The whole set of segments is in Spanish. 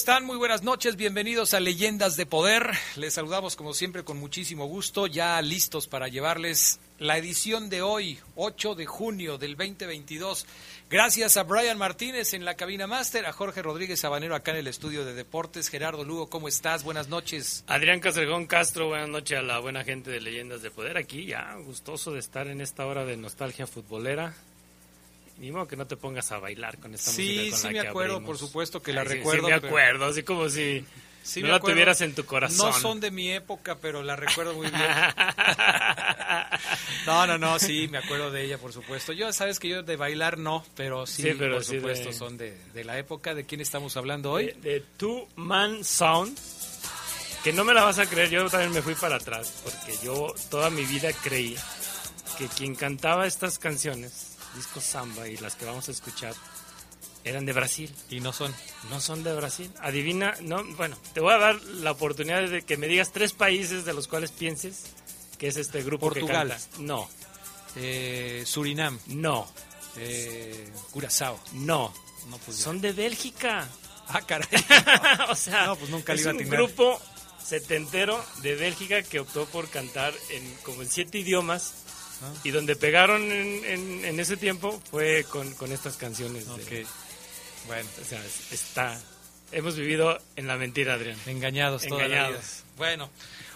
están? Muy buenas noches, bienvenidos a Leyendas de Poder. Les saludamos como siempre con muchísimo gusto, ya listos para llevarles la edición de hoy, 8 de junio del 2022. Gracias a Brian Martínez en la cabina máster, a Jorge Rodríguez Sabanero acá en el estudio de deportes. Gerardo Lugo, ¿cómo estás? Buenas noches. Adrián Castrejón Castro, buenas noches a la buena gente de Leyendas de Poder. Aquí ya, gustoso de estar en esta hora de nostalgia futbolera. Ni modo que no te pongas a bailar con esta sí, música. Sí, sí, sí, me acuerdo, por supuesto que la Ay, recuerdo. Sí, me pero... acuerdo, así como si sí, no me la acuerdo. tuvieras en tu corazón. No son de mi época, pero la recuerdo muy bien. no, no, no, sí, me acuerdo de ella, por supuesto. Yo, sabes que yo de bailar no, pero sí, Sí, pero por sí supuesto, de- son de, de la época. ¿De quién estamos hablando hoy? De, de Two Man Sound, que no me la vas a creer, yo también me fui para atrás, porque yo toda mi vida creí que quien cantaba estas canciones, disco samba y las que vamos a escuchar, eran de Brasil. Y no son. No son de Brasil. Adivina, no, bueno, te voy a dar la oportunidad de que me digas tres países de los cuales pienses que es este grupo Portugal. que canta. No, Eh, Surinam, no, eh, Curazao. no. No, pues. Son de Bélgica. Ah, caray. o sea, No, pues nunca es iba a un atinar. grupo setentero de Bélgica que optó por cantar en como en siete idiomas Ah. y donde pegaron en, en- en ese tiempo fue con, con estas canciones. de-. Bueno, o sea, es- está... Hemos vivido en la mentira, Adrián. engañados Engañados. Bueno,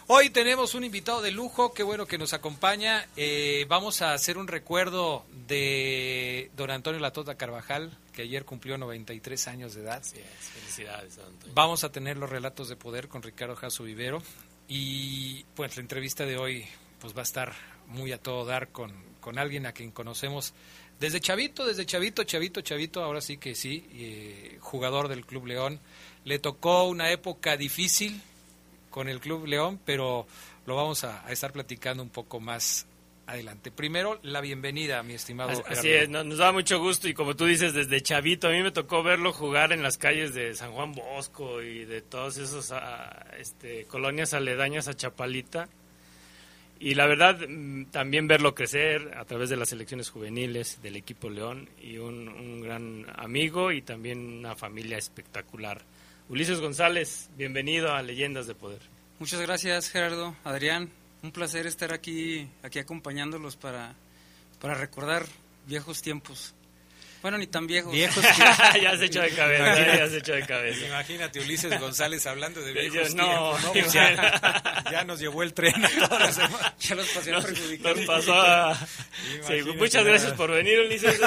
hoy tenemos un invitado de lujo, qué bueno que nos acompaña. Eh, vamos a hacer un recuerdo de don Antonio Latota Carvajal, que ayer cumplió 93 años de edad. Así es, felicidades, Antonio. Vamos a tener los relatos de poder con Ricardo Jasso Vivero y pues la entrevista de hoy pues va a estar muy a todo dar con, con alguien a quien conocemos desde chavito, desde chavito, chavito, chavito, ahora sí que sí, eh, jugador del Club León. Le tocó una época difícil con el Club León, pero lo vamos a, a estar platicando un poco más adelante. Primero, la bienvenida, mi estimado. Así, es, nos da mucho gusto y como tú dices, desde chavito, a mí me tocó verlo jugar en las calles de San Juan Bosco y de todas esas ah, este, colonias aledañas a Chapalita. Y la verdad, mm, también verlo crecer a través de las selecciones juveniles del equipo León y un, gran amigo y también una familia espectacular. Ulises González, bienvenido a Leyendas de Poder. Muchas gracias Gerardo, Adrián, un placer estar aquí, aquí acompañándolos para, para recordar viejos tiempos. Bueno, ni tan viejos. Viejos ya se echó de cabeza, ya se echó de cabeza. Imagínate Ulises González hablando de Yo, viejos no, tiempos, pues ya, ya nos llevó el tren a demás. Ya los pasé Nos, pasó a... Sí, Imagínate muchas gracias por venir, Ulises.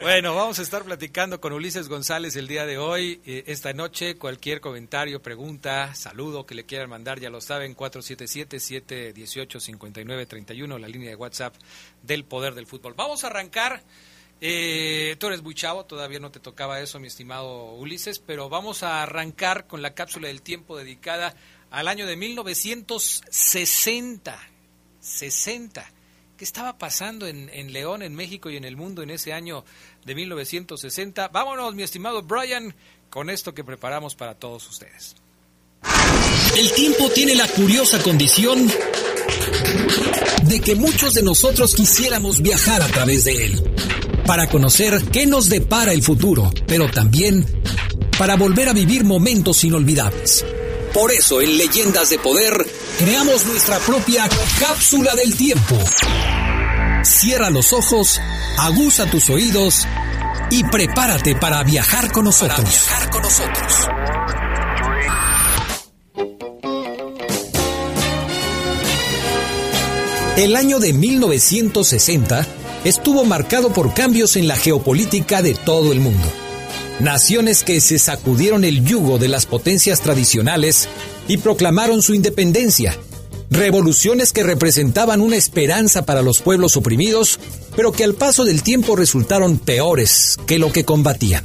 Bueno, vamos a estar platicando con Ulises González el día de hoy. Eh, esta noche, cualquier comentario, pregunta, saludo que le quieran mandar, ya lo saben, 477-718-5931, la línea de WhatsApp del Poder del Fútbol. Vamos a arrancar. Eh, tú eres muy chavo, todavía no te tocaba eso, mi estimado Ulises, pero vamos a arrancar con la cápsula del tiempo dedicada al año de 1960. 60. ¿Qué estaba pasando en, en, León, en México y en el mundo en ese año de 1960? Vámonos, mi estimado Brian, con esto que preparamos para todos ustedes. El tiempo tiene la curiosa condición de que muchos de nosotros quisiéramos viajar a través de él, para conocer qué nos depara el futuro, pero también para volver a vivir momentos inolvidables. Por eso en Leyendas de Poder creamos nuestra propia cápsula del tiempo. Cierra los ojos, aguza tus oídos y prepárate para viajar con nosotros. Para viajar con nosotros. El año de 1960 estuvo marcado por cambios en la geopolítica de todo el mundo naciones que se sacudieron el yugo de las potencias tradicionales y proclamaron su independencia, revoluciones que representaban una esperanza para los pueblos oprimidos, pero que al paso del tiempo resultaron peores que lo que combatían.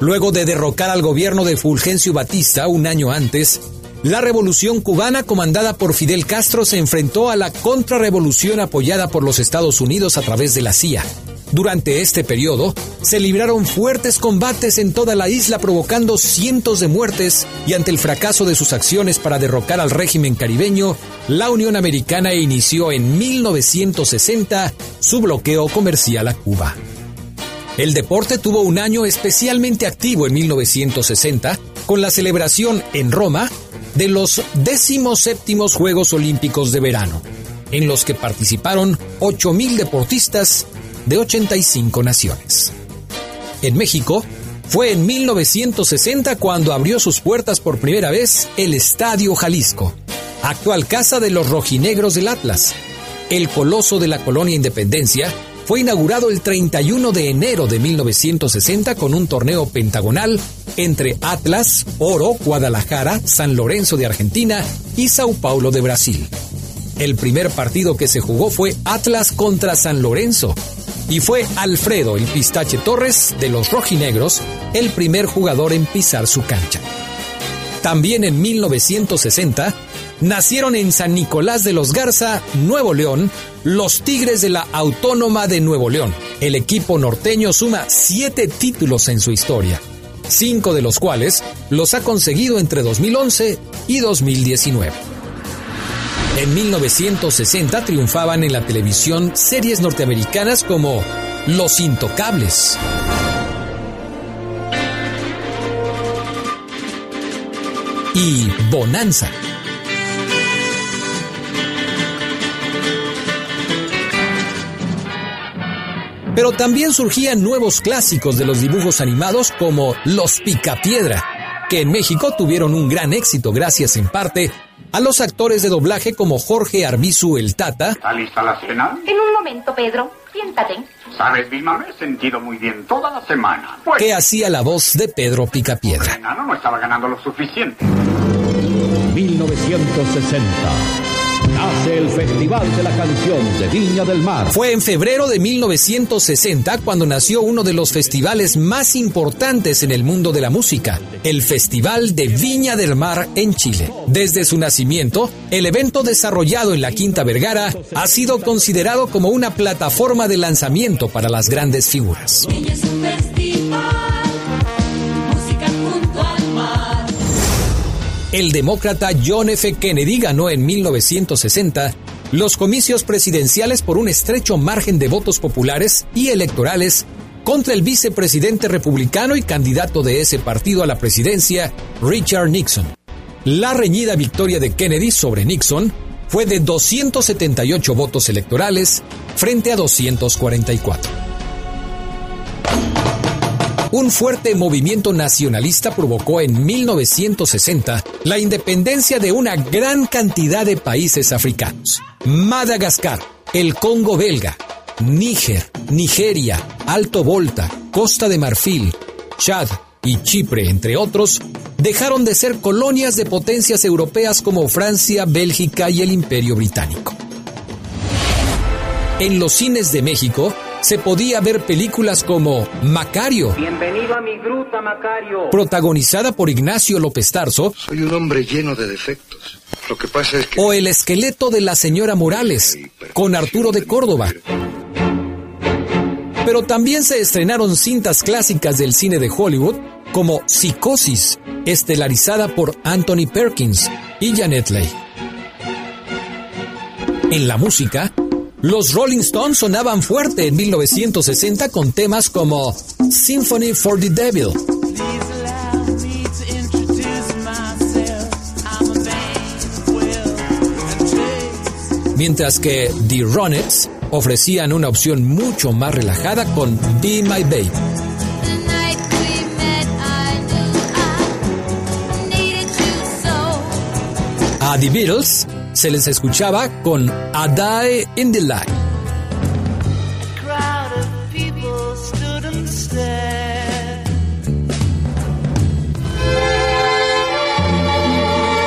Luego de derrocar al gobierno de Fulgencio Batista un año antes, la revolución cubana comandada por Fidel Castro se enfrentó a la contrarrevolución apoyada por los Estados Unidos a través de la CIA durante este periodo, se libraron fuertes combates en toda la isla provocando cientos de muertes y ante el fracaso de sus acciones para derrocar al régimen caribeño, la Unión Americana inició en 1960 su bloqueo comercial a Cuba. El deporte tuvo un año especialmente activo en 1960 con la celebración en Roma de los 17 Juegos Olímpicos de Verano, en los que participaron 8.000 deportistas de 85 naciones. En México, fue en 1960 cuando abrió sus puertas por primera vez el Estadio Jalisco, actual casa de los rojinegros del Atlas. El coloso de la colonia Independencia fue inaugurado el 31 de enero de 1960 con un torneo pentagonal entre Atlas, Oro, Guadalajara, San Lorenzo de Argentina y Sao Paulo de Brasil. El primer partido que se jugó fue Atlas contra San Lorenzo, y fue Alfredo el Pistache Torres de los Rojinegros el primer jugador en pisar su cancha. También en 1960 nacieron en San Nicolás de los Garza, Nuevo León, los Tigres de la Autónoma de Nuevo León. El equipo norteño suma siete títulos en su historia, cinco de los cuales los ha conseguido entre 2011 y 2019. En 1960 triunfaban en la televisión series norteamericanas como Los Intocables. Y Bonanza. Pero también surgían nuevos clásicos de los dibujos animados como Los Picapiedra, que en México tuvieron un gran éxito gracias en parte a los actores de doblaje como Jorge Arbizu el Tata. ¿Está lista la cena? En un momento, Pedro. Siéntate. Sabes, Vilma, me he sentido muy bien toda la semana. Pues, que hacía la voz de Pedro Picapiedra. No, no estaba ganando lo suficiente. 1960 nace el Festival de la Canción de Viña del Mar. Fue en febrero de 1960 cuando nació uno de los festivales más importantes en el mundo de la música, el Festival de Viña del Mar en Chile. Desde su nacimiento, el evento desarrollado en la Quinta Vergara ha sido considerado como una plataforma de lanzamiento para las grandes figuras. El demócrata John F. Kennedy ganó en 1960 los comicios presidenciales por un estrecho margen de votos populares y electorales contra el vicepresidente republicano y candidato de ese partido a la presidencia, Richard Nixon. La reñida victoria de Kennedy sobre Nixon fue de 278 votos electorales frente a 244. Un fuerte movimiento nacionalista provocó en 1960 la independencia de una gran cantidad de países africanos. Madagascar, el Congo belga, Níger, Nigeria, Alto Volta, Costa de Marfil, Chad y Chipre, entre otros, dejaron de ser colonias de potencias europeas como Francia, Bélgica y el Imperio Británico. En los cines de México, se podía ver películas como Macario. Bienvenido a mi gruta, Macario. Protagonizada por Ignacio López Tarso. Soy un hombre lleno de defectos. Lo que pasa es que... O El esqueleto de la señora Morales, con Arturo de Córdoba. Pero también se estrenaron cintas clásicas del cine de Hollywood, como Psicosis, estelarizada por Anthony Perkins y Janet Leigh. En la música, los Rolling Stones sonaban fuerte en 1960 con temas como Symphony for the Devil. Mientras que The Ronettes ofrecían una opción mucho más relajada con Be My Babe. A The Beatles se les escuchaba con A Die in the Light.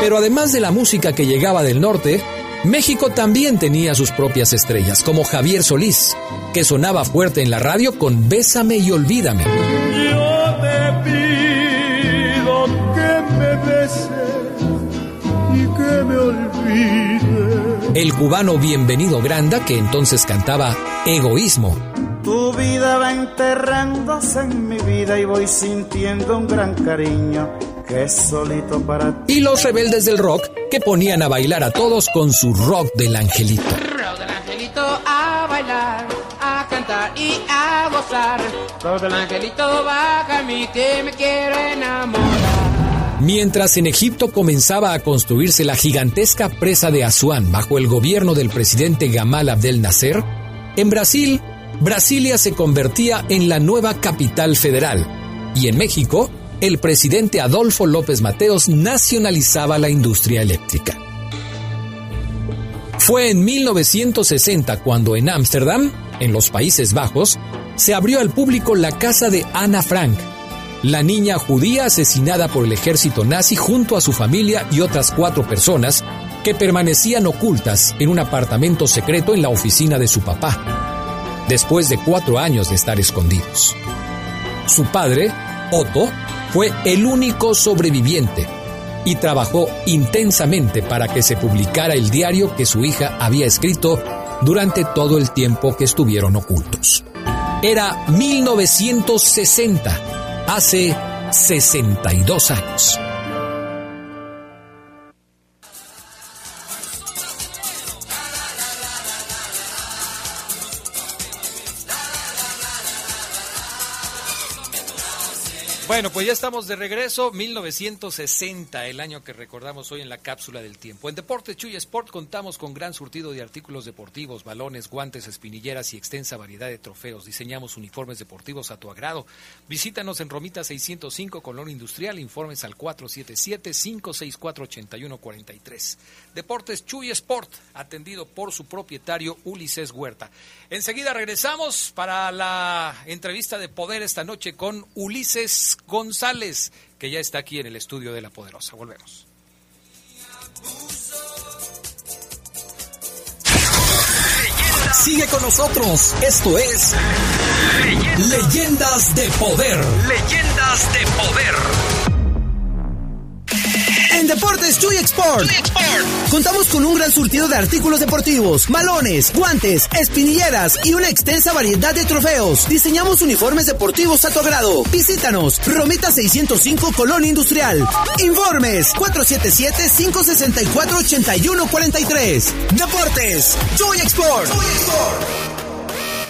Pero además de la música que llegaba del norte, México también tenía sus propias estrellas, como Javier Solís, que sonaba fuerte en la radio con Bésame y Olvídame. El cubano Bienvenido Granda, que entonces cantaba Egoísmo. Tu vida va enterrándose en mi vida y voy sintiendo un gran cariño que es solito para ti. Y los rebeldes del rock que ponían a bailar a todos con su rock del angelito. Rock del angelito a bailar, a cantar y a gozar. Rock del angelito baja a mí que me quiero enamorar. Mientras en Egipto comenzaba a construirse la gigantesca presa de Asuán bajo el gobierno del presidente Gamal Abdel Nasser, en Brasil, Brasilia se convertía en la nueva capital federal y en México, el presidente Adolfo López Mateos nacionalizaba la industria eléctrica. Fue en 1960 cuando en Ámsterdam, en los Países Bajos, se abrió al público la casa de Ana Frank, la niña judía asesinada por el ejército nazi junto a su familia y otras cuatro personas que permanecían ocultas en un apartamento secreto en la oficina de su papá, después de cuatro años de estar escondidos. Su padre, Otto, fue el único sobreviviente y trabajó intensamente para que se publicara el diario que su hija había escrito durante todo el tiempo que estuvieron ocultos. Era 1960, hace 62 años. Bueno, pues ya estamos de regreso, 1960, el año que recordamos hoy en la cápsula del tiempo. En Deportes Chuy Sport contamos con gran surtido de artículos deportivos, balones, guantes, espinilleras y extensa variedad de trofeos. Diseñamos uniformes deportivos a tu agrado. Visítanos en Romita 605, Colón Industrial, informes al 477-564-8143. Deportes Chuy Sport, atendido por su propietario Ulises Huerta. Enseguida regresamos para la entrevista de poder esta noche con Ulises González, que ya está aquí en el estudio de La Poderosa. Volvemos. Sigue con nosotros. Esto es Leyendas, de Poder. Leyendas de Poder. En Deportes Chuy Export. Contamos con un gran surtido de artículos deportivos, malones, guantes, espinilleras y una extensa variedad de trofeos. Diseñamos uniformes deportivos a tu agrado. Visítanos, Romita 605 Colón Industrial. Informes 477-564-8143. Deportes Chuy Export.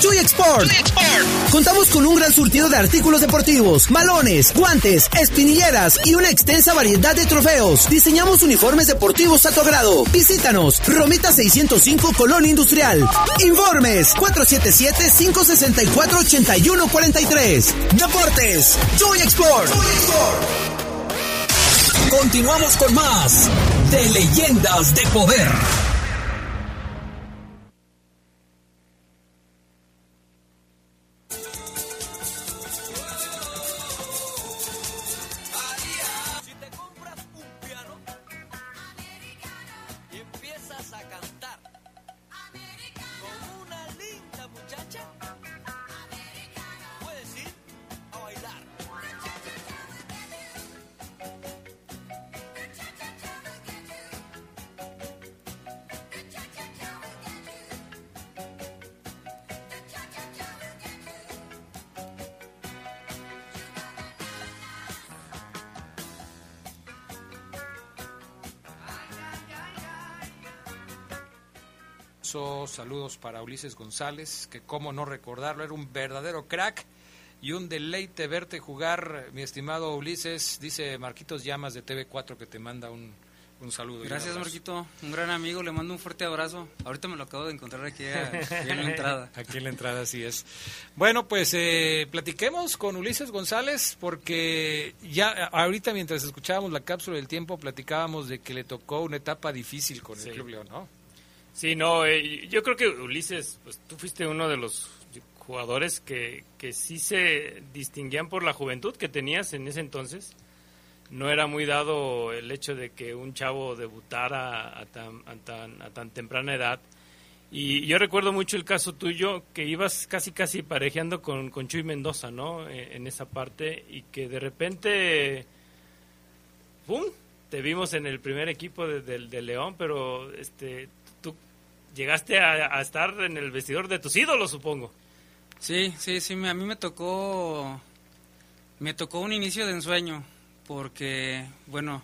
Chuy Export. Contamos con un gran surtido de artículos deportivos, malones, guantes, espinilleras y una extensa variedad de trofeos. Diseñamos uniformes deportivos a tu agrado. Visítanos, Romita 605 Colón Industrial. Informes 477-564-8143. Deportes, Chuy Export. Continuamos con más de Leyendas de Poder. Saludos para Ulises González, que cómo no recordarlo, era un verdadero crack y un deleite verte jugar, mi estimado Ulises. Dice Marquitos Llamas de TV4 que te manda un, un saludo. Gracias, Marquito. Un gran amigo. Le mando un fuerte abrazo. Ahorita me lo acabo de encontrar aquí, en la entrada. Aquí en la entrada, así es. Bueno, pues eh, platiquemos con Ulises González porque ya ahorita mientras escuchábamos la cápsula del tiempo platicábamos de que le tocó una etapa difícil con el Club León, ¿no? Sí, no, eh, yo creo que Ulises, pues tú fuiste uno de los jugadores que, que sí se distinguían por la juventud que tenías en ese entonces. No era muy dado el hecho de que un chavo debutara a tan, a tan, a tan temprana edad. Y yo recuerdo mucho el caso tuyo, que ibas casi casi parejeando con, con Chuy Mendoza, ¿no? E, en, esa parte, y que de repente, ¡pum! Te vimos en el primer equipo de, de León, pero este, llegaste a, estar en el vestidor de tus ídolos, supongo. Sí, sí, sí, a mí me tocó, me tocó un inicio de ensueño, porque, bueno,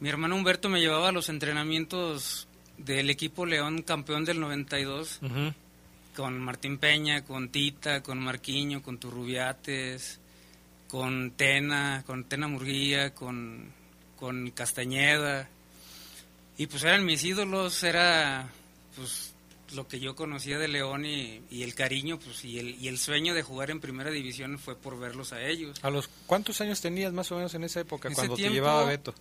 mi hermano Humberto me llevaba a los entrenamientos del equipo León campeón del 92, con Martín Peña, con Tita, con Marquiño, con Turrubiates, con Tena, con Tena Murguía, con, con Castañeda. Y pues eran mis ídolos, era pues lo que yo conocía de León y, el cariño pues y el, y el sueño de jugar en primera división fue por verlos a ellos. ¿A los cuántos años tenías más o menos en esa época cuando te llevaba Beto?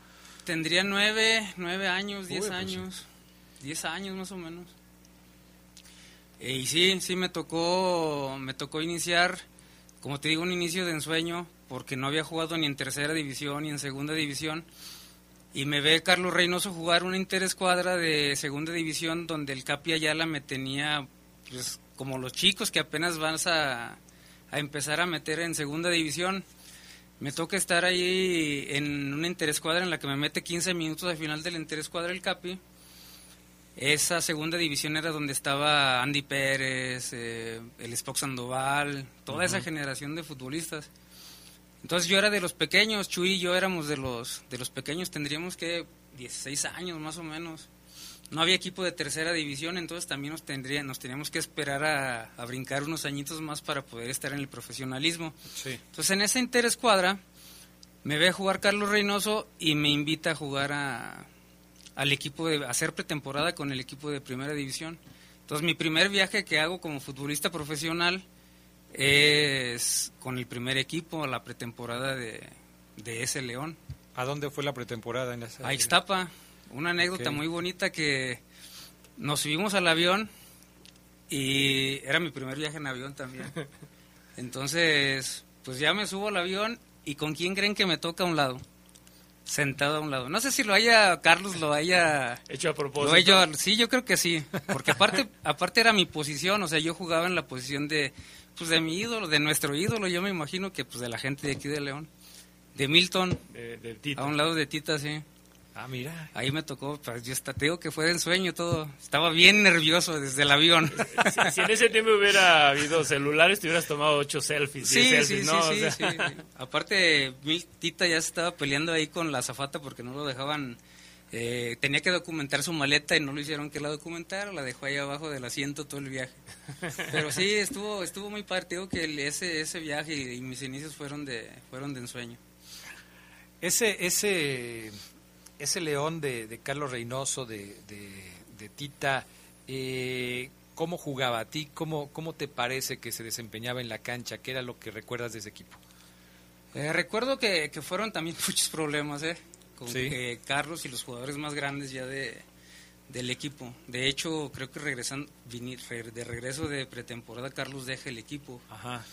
Tendría nueve, nueve años, diez pues años, diez años más o menos. E, y sí, sí me tocó, me tocó iniciar, como te digo, un inicio de ensueño porque no había jugado ni en tercera división ni en segunda división y me ve Carlos Reynoso jugar una interescuadra de segunda división donde el Capi Ayala me tenía pues como los chicos que apenas van a, a empezar a meter en segunda división. Me toca estar ahí en una interescuadra en la que me mete 15 minutos al final de la interescuadra el Capi. Esa segunda división era donde estaba Andy Pérez, eh, el Spock Sandoval, toda esa generación de futbolistas. Entonces yo era de los pequeños, Chuy y yo éramos de los, de los pequeños, tendríamos que 16 años más o menos. No había equipo de tercera división, entonces también nos, tendría, nos teníamos que esperar a, brincar unos añitos más para poder estar en el profesionalismo. Entonces en esa interescuadra me ve a jugar Carlos Reynoso y me invita a jugar a, al equipo de a hacer pretemporada con el equipo de primera división. Entonces mi primer viaje que hago como futbolista profesional es con el primer equipo, la pretemporada de, ese León. ¿A dónde fue la pretemporada? En A Ixtapa. Una anécdota muy bonita que nos subimos al avión y era mi primer viaje en avión también. Entonces, pues ya me subo al avión y ¿con quién creen que me toca a un lado? Sentado a un lado. No sé si lo haya, Carlos lo haya... Hecho a propósito. sí, yo creo que sí. Porque aparte, aparte era mi posición, o sea, yo jugaba en la posición de pues de mi ídolo, de nuestro ídolo, yo me imagino que pues de la gente de aquí de León, de Milton, a un lado de Tita, sí. Ah, mira. Ahí me tocó, pues yo hasta tengo que fue de ensueño todo. Estaba bien nervioso desde el avión. Si, en ese tiempo hubiera habido celulares, te hubieras tomado ocho selfies, sí, selfies, sí, Sí, sí, Aparte, Tita ya se estaba peleando ahí con la zafata porque no lo dejaban Eh, tenía que documentar su maleta y no lo hicieron que la documentara, la dejó ahí abajo del asiento todo el viaje. Pero sí, estuvo estuvo muy partido que ese ese viaje y, mis inicios fueron de fueron de ensueño. Ese ese ese león de, Carlos Reynoso, de, de, Tita, eh, ¿cómo jugaba a ti? ¿Cómo, ¿Cómo te parece que se desempeñaba en la cancha? ¿Qué era lo que recuerdas de ese equipo? Eh, recuerdo que, que, fueron también muchos problemas, ¿eh? Con Carlos y los jugadores más grandes ya de, del equipo. De hecho, creo que regresan, de regreso de pretemporada, Carlos deja el equipo. Ajá.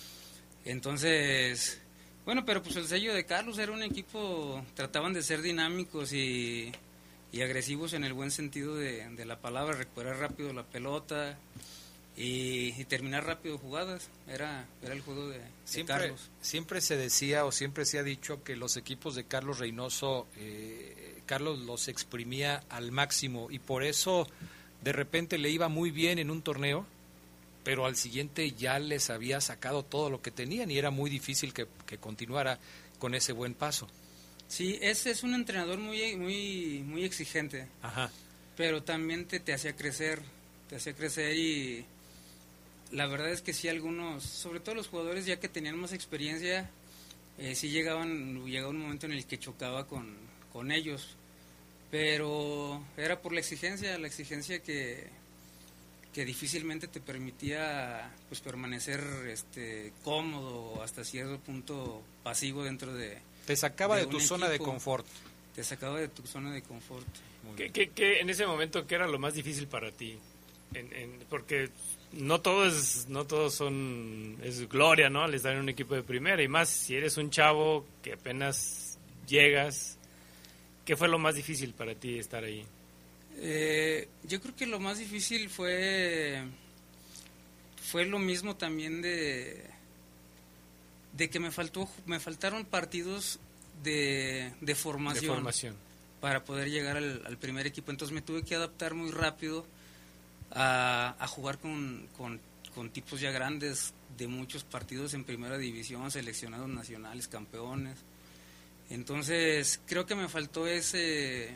Entonces, bueno, pero pues el sello de Carlos era un equipo, trataban de ser dinámicos y, agresivos en el buen sentido de, la palabra, recuperar rápido la pelota y, terminar rápido jugadas. Era, era el juego de, siempre, Carlos. Siempre se decía o siempre se ha dicho que los equipos de Carlos Reynoso, eh, Carlos los exprimía al máximo y por eso de repente le iba muy bien en un torneo pero al siguiente ya les había sacado todo lo que tenían y era muy difícil que, continuara con ese buen paso. Sí, ese es un entrenador muy, muy, muy exigente. Ajá. Pero también te, te hacía crecer, te hacía crecer y la verdad es que sí algunos, sobre todo los jugadores ya que tenían más experiencia, eh, sí llegaban, llegaba un momento en el que chocaba con, con ellos. Pero era por la exigencia, la exigencia que, que difícilmente te permitía pues permanecer este cómodo hasta cierto punto pasivo dentro de te sacaba de, tu zona de confort. Te sacaba de tu zona de confort. ¿Qué, qué, en ese momento qué era lo más difícil para ti porque no todo es no todos son es gloria no al estar en un equipo de primera y más si eres un chavo que apenas llegas qué fue lo más difícil para ti estar ahí eh, yo creo que lo más difícil fue fue lo mismo también de de que me faltó me faltaron partidos de, de, formación, para poder llegar al, primer equipo. Entonces me tuve que adaptar muy rápido a, jugar con, con, con tipos ya grandes de muchos partidos en primera división seleccionados nacionales campeones entonces creo que me faltó ese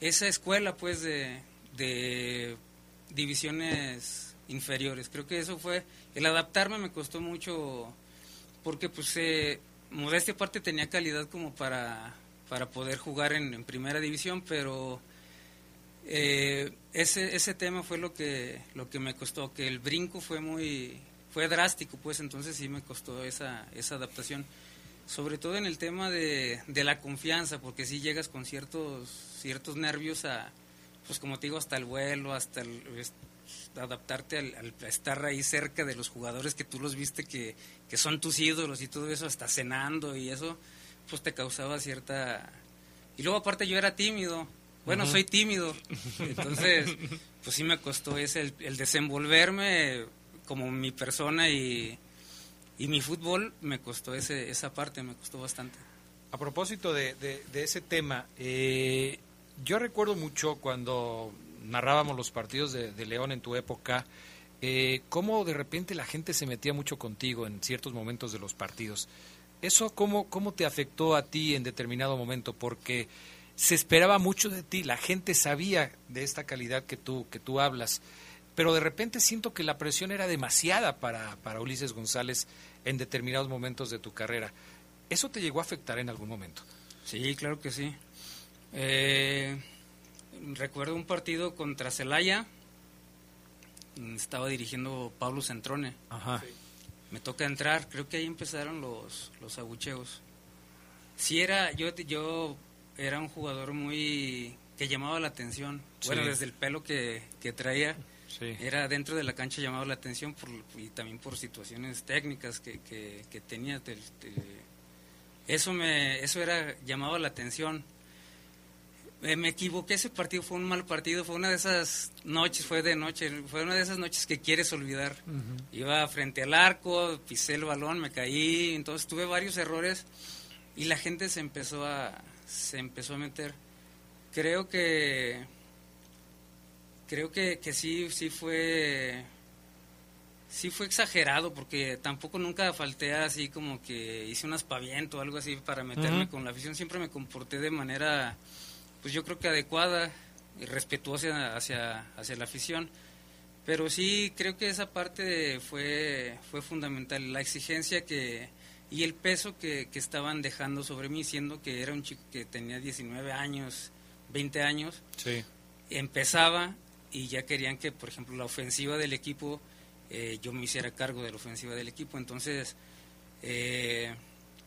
esa escuela pues de, de divisiones inferiores. Creo que eso fue, el adaptarme me costó mucho porque pues eh, modestia aparte tenía calidad como para, para poder jugar en, primera división, pero eh, ese, ese tema fue lo que, lo que me costó, que el brinco fue muy, fue drástico pues entonces sí me costó esa, esa adaptación. Sobre todo en el tema de, de la confianza, porque si llegas con ciertos, ciertos nervios a, pues como te digo, hasta el vuelo, hasta el, adaptarte al, estar ahí cerca de los jugadores que tú los viste que, que son tus ídolos y todo eso, hasta cenando y eso, pues te causaba cierta... Y luego aparte yo era tímido, bueno, soy tímido, entonces pues sí me costó ese, el desenvolverme como mi persona y y mi fútbol me costó ese, esa parte, me costó bastante. A propósito de, de, ese tema, eh, yo recuerdo mucho cuando narrábamos los partidos de, León en tu época, eh, cómo de repente la gente se metía mucho contigo en ciertos momentos de los partidos. ¿Eso cómo, cómo te afectó a ti en determinado momento? Porque se esperaba mucho de ti, la gente sabía de esta calidad que tú, que tú hablas pero de repente siento que la presión era demasiada para, para Ulises González en determinados momentos de tu carrera. ¿Eso te llegó a afectar en algún momento? Sí, claro que sí. Eh, recuerdo un partido contra Celaya, estaba dirigiendo Pablo Centrone. Ajá. Me toca entrar, creo que ahí empezaron los, los abucheos. Sí era, yo, yo era un jugador muy que llamaba la atención. Bueno, desde el pelo que, que traía era dentro de la cancha llamado la atención por, y también por situaciones técnicas que, que, tenía. eso, me, eso era llamado la atención. Eh, me equivoqué, ese partido fue un mal partido, fue una de esas noches, fue de noche, fue una de esas noches que quieres olvidar. Iba frente al arco, pisé el balón, me caí, entonces tuve varios errores y la gente se empezó a, se empezó a meter. Creo que creo que, que sí, sí fue sí fue exagerado porque tampoco nunca falté así como que hice un aspaviento o algo así para meterme con la afición. Siempre me comporté de manera, pues yo creo que adecuada y respetuosa hacia, hacia la afición. Pero sí creo que esa parte fue, fue fundamental, la exigencia que, y el peso que, que, estaban dejando sobre mí, siendo que era un chico que tenía 19 años, 20 años. Sí. Empezaba y ya querían que, por ejemplo, la ofensiva del equipo, eh, yo me hiciera cargo de la ofensiva del equipo. Entonces, eh,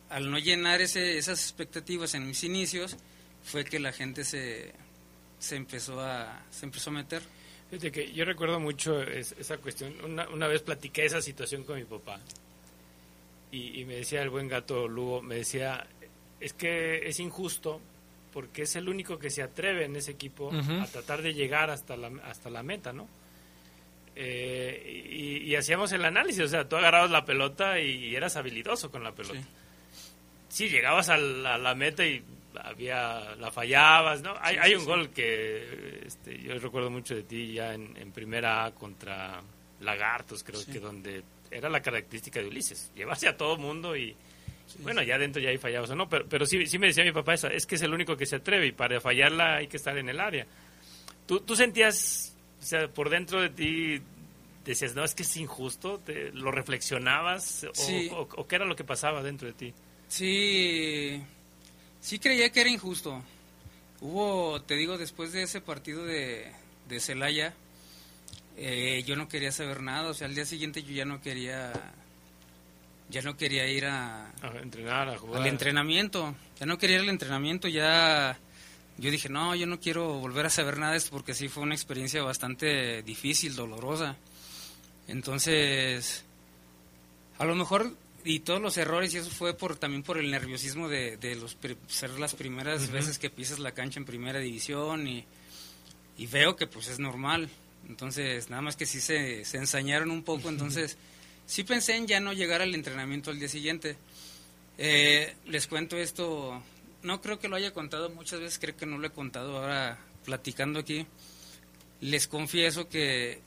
al no llenar ese, esas expectativas en mis inicios, fue que la gente se, se, empezó, a, se empezó a meter. Fíjate que yo recuerdo mucho esa cuestión. Una, una vez platiqué esa situación con mi papá. Y, y, me decía el buen gato Lugo, me decía, es que es injusto porque es el único que se atreve en ese equipo uh -huh. a tratar de llegar hasta la, hasta la meta, ¿no? Eh, y, y, hacíamos el análisis, o sea, tú agarrabas la pelota y, eras habilidoso con la pelota. Sí, sí llegabas a la, a la, meta y había la fallabas, ¿no? Hay, sí, hay un gol que este, yo recuerdo mucho de ti ya en, en primera A contra Lagartos, creo que donde era la característica de Ulises, llevarse a todo mundo y bueno, ya dentro ya hay fallabas o no, pero, pero sí, sí me decía mi papá eso, es que es el único que se atreve y para fallarla hay que estar en el área. ¿Tú, tú sentías, o sea, por dentro de ti decías, no, es que es injusto? ¿Te, ¿Lo reflexionabas? O, sí. o, o, qué era lo que pasaba dentro de ti? Sí, sí creía que era injusto. Hubo, te digo, después de ese partido de, de Celaya, eh, yo no quería saber nada, o sea, al día siguiente yo ya no quería ya no quería ir a, a entrenar, a jugar. Al entrenamiento, ya no quería ir al entrenamiento, ya yo dije, no, yo no quiero volver a saber nada de esto porque sí fue una experiencia bastante difícil, dolorosa. Entonces, a lo mejor, y todos los errores, y eso fue por también por el nerviosismo de, de los ser las primeras uh -huh. veces que pisas la cancha en primera división y, y, veo que pues es normal. Entonces, nada más que sí se, se ensañaron un poco, entonces sí pensé en ya no llegar al entrenamiento al día siguiente. Eh, les cuento esto, no creo que lo haya contado muchas veces, creo que no lo he contado ahora platicando aquí. Les confieso que,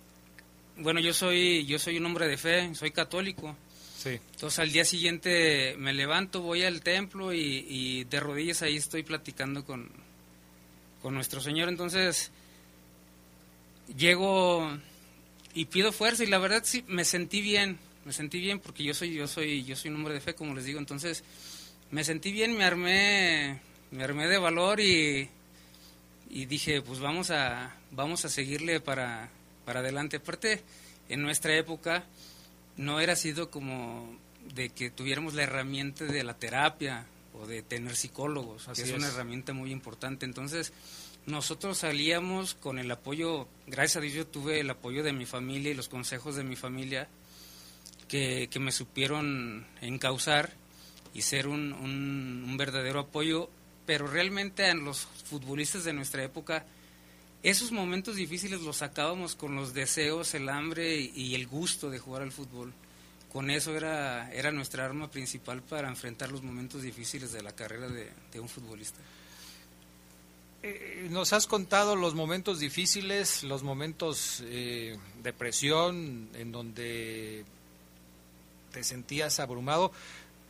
bueno, yo soy, yo soy un hombre de fe, soy católico. Sí. Entonces al día siguiente me levanto, voy al templo y, y de rodillas ahí estoy platicando con, con nuestro Señor. Entonces llego y pido fuerza y la verdad sí me sentí bien me sentí bien porque yo soy yo soy yo soy un hombre de fe como les digo. Entonces me sentí bien me armé me armé de valor y y dije pues vamos a vamos a seguirle para para adelante. Aparte en nuestra época no era sido como de que tuviéramos la herramienta de la terapia o de tener psicólogos Así que es, es una herramienta muy importante. Entonces nosotros salíamos con el apoyo, gracias a Dios yo tuve el apoyo de mi familia y los consejos de mi familia que, que me supieron encauzar y ser un, un, verdadero apoyo, pero realmente a los futbolistas de nuestra época, esos momentos difíciles los sacábamos con los deseos, el hambre y, y el gusto de jugar al fútbol. Con eso era, era nuestra arma principal para enfrentar los momentos difíciles de la carrera de, de un futbolista. Eh, nos has contado los momentos difíciles, los momentos eh, de presión, en donde te sentías abrumado,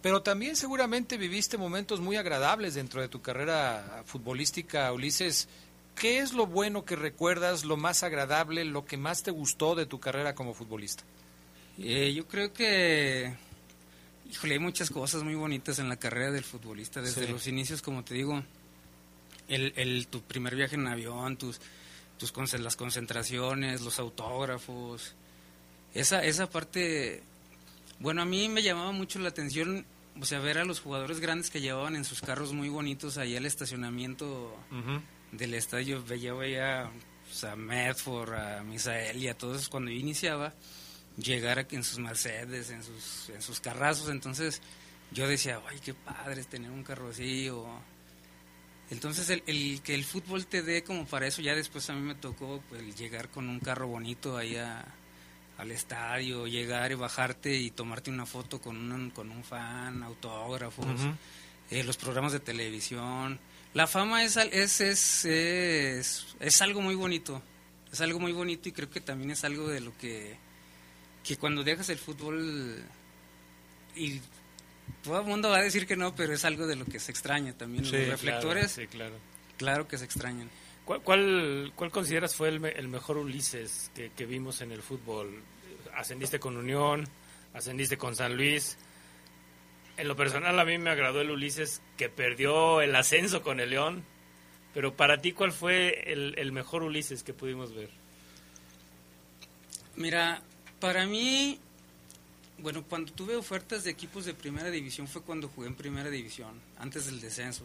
pero también seguramente viviste momentos muy agradables dentro de tu carrera futbolística, Ulises. ¿Qué es lo bueno que recuerdas, lo más agradable, lo que más te gustó de tu carrera como futbolista? Eh, yo creo que, híjole, hay muchas cosas muy bonitas en la carrera del futbolista, desde sí. los inicios, como te digo el, el, tu primer viaje en avión, tus, tus las concentraciones, los autógrafos, esa, esa parte, bueno, a mí me llamaba mucho la atención, o sea, ver a los jugadores grandes que llevaban en sus carros muy bonitos ahí al estacionamiento uh -huh. del estadio, veía, veía pues, a Medford, a Misael y a todos cuando yo iniciaba, llegar en sus Mercedes, en sus, en sus carrazos, entonces yo decía, ay, qué padre es tener un carro así, o entonces el, el, que el fútbol te dé como para eso, ya después a mí me tocó pues, llegar con un carro bonito ahí a, al estadio, llegar y bajarte y tomarte una foto con un, con un fan, autógrafos, uh -huh. eh, los programas de televisión. La fama es, es, es, es, es algo muy bonito, es algo muy bonito y creo que también es algo de lo que, que cuando dejas el fútbol y todo el mundo va a decir que no, pero es algo de lo que se extraña también. Sí, los reflectores. Claro, sí, claro. Claro que se extrañan. ¿Cuál, cuál, cuál consideras fue el, el mejor Ulises que, que, vimos en el fútbol? Ascendiste con Unión, ascendiste con San Luis. En lo personal a mí me agradó el Ulises que perdió el ascenso con el León. Pero para ti, ¿cuál fue el, el mejor Ulises que pudimos ver? Mira, para mí, bueno, cuando tuve ofertas de equipos de primera división fue cuando jugué en primera división, antes del descenso.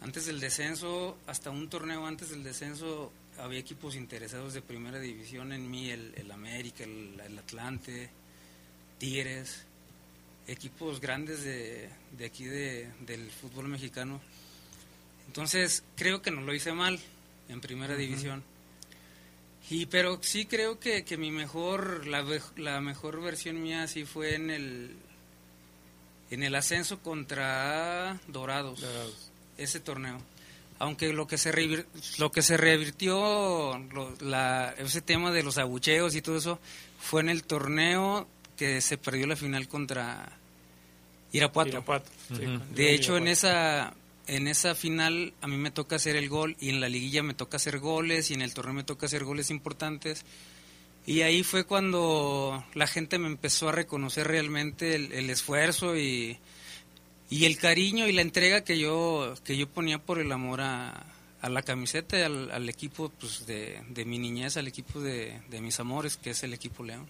Antes del descenso, hasta un torneo antes del descenso, había equipos interesados de primera división en mí, el, el América, el, el, Atlante, Tigres, equipos grandes de, de aquí de, del fútbol mexicano. Entonces, creo que no lo hice mal en primera uh -huh. división. Y pero sí creo que, que mi mejor, la, la, mejor versión mía sí fue en el en el ascenso contra Dorados, Dorados. ese torneo. Aunque lo que se revir, lo que se revirtió lo, la, ese tema de los abucheos y todo eso fue en el torneo que se perdió la final contra Irapuato. Irapuato. Sí, uh -huh. De hecho, Irapuato. en esa en esa final a mí me toca hacer el gol y en la liguilla me toca hacer goles y en el torneo me toca hacer goles importantes. Y ahí fue cuando la gente me empezó a reconocer realmente el, esfuerzo y, y, el cariño y la entrega que yo, que yo ponía por el amor a, la camiseta, al, al equipo pues, de, de, mi niñez, al equipo de mis amores, que es el equipo León.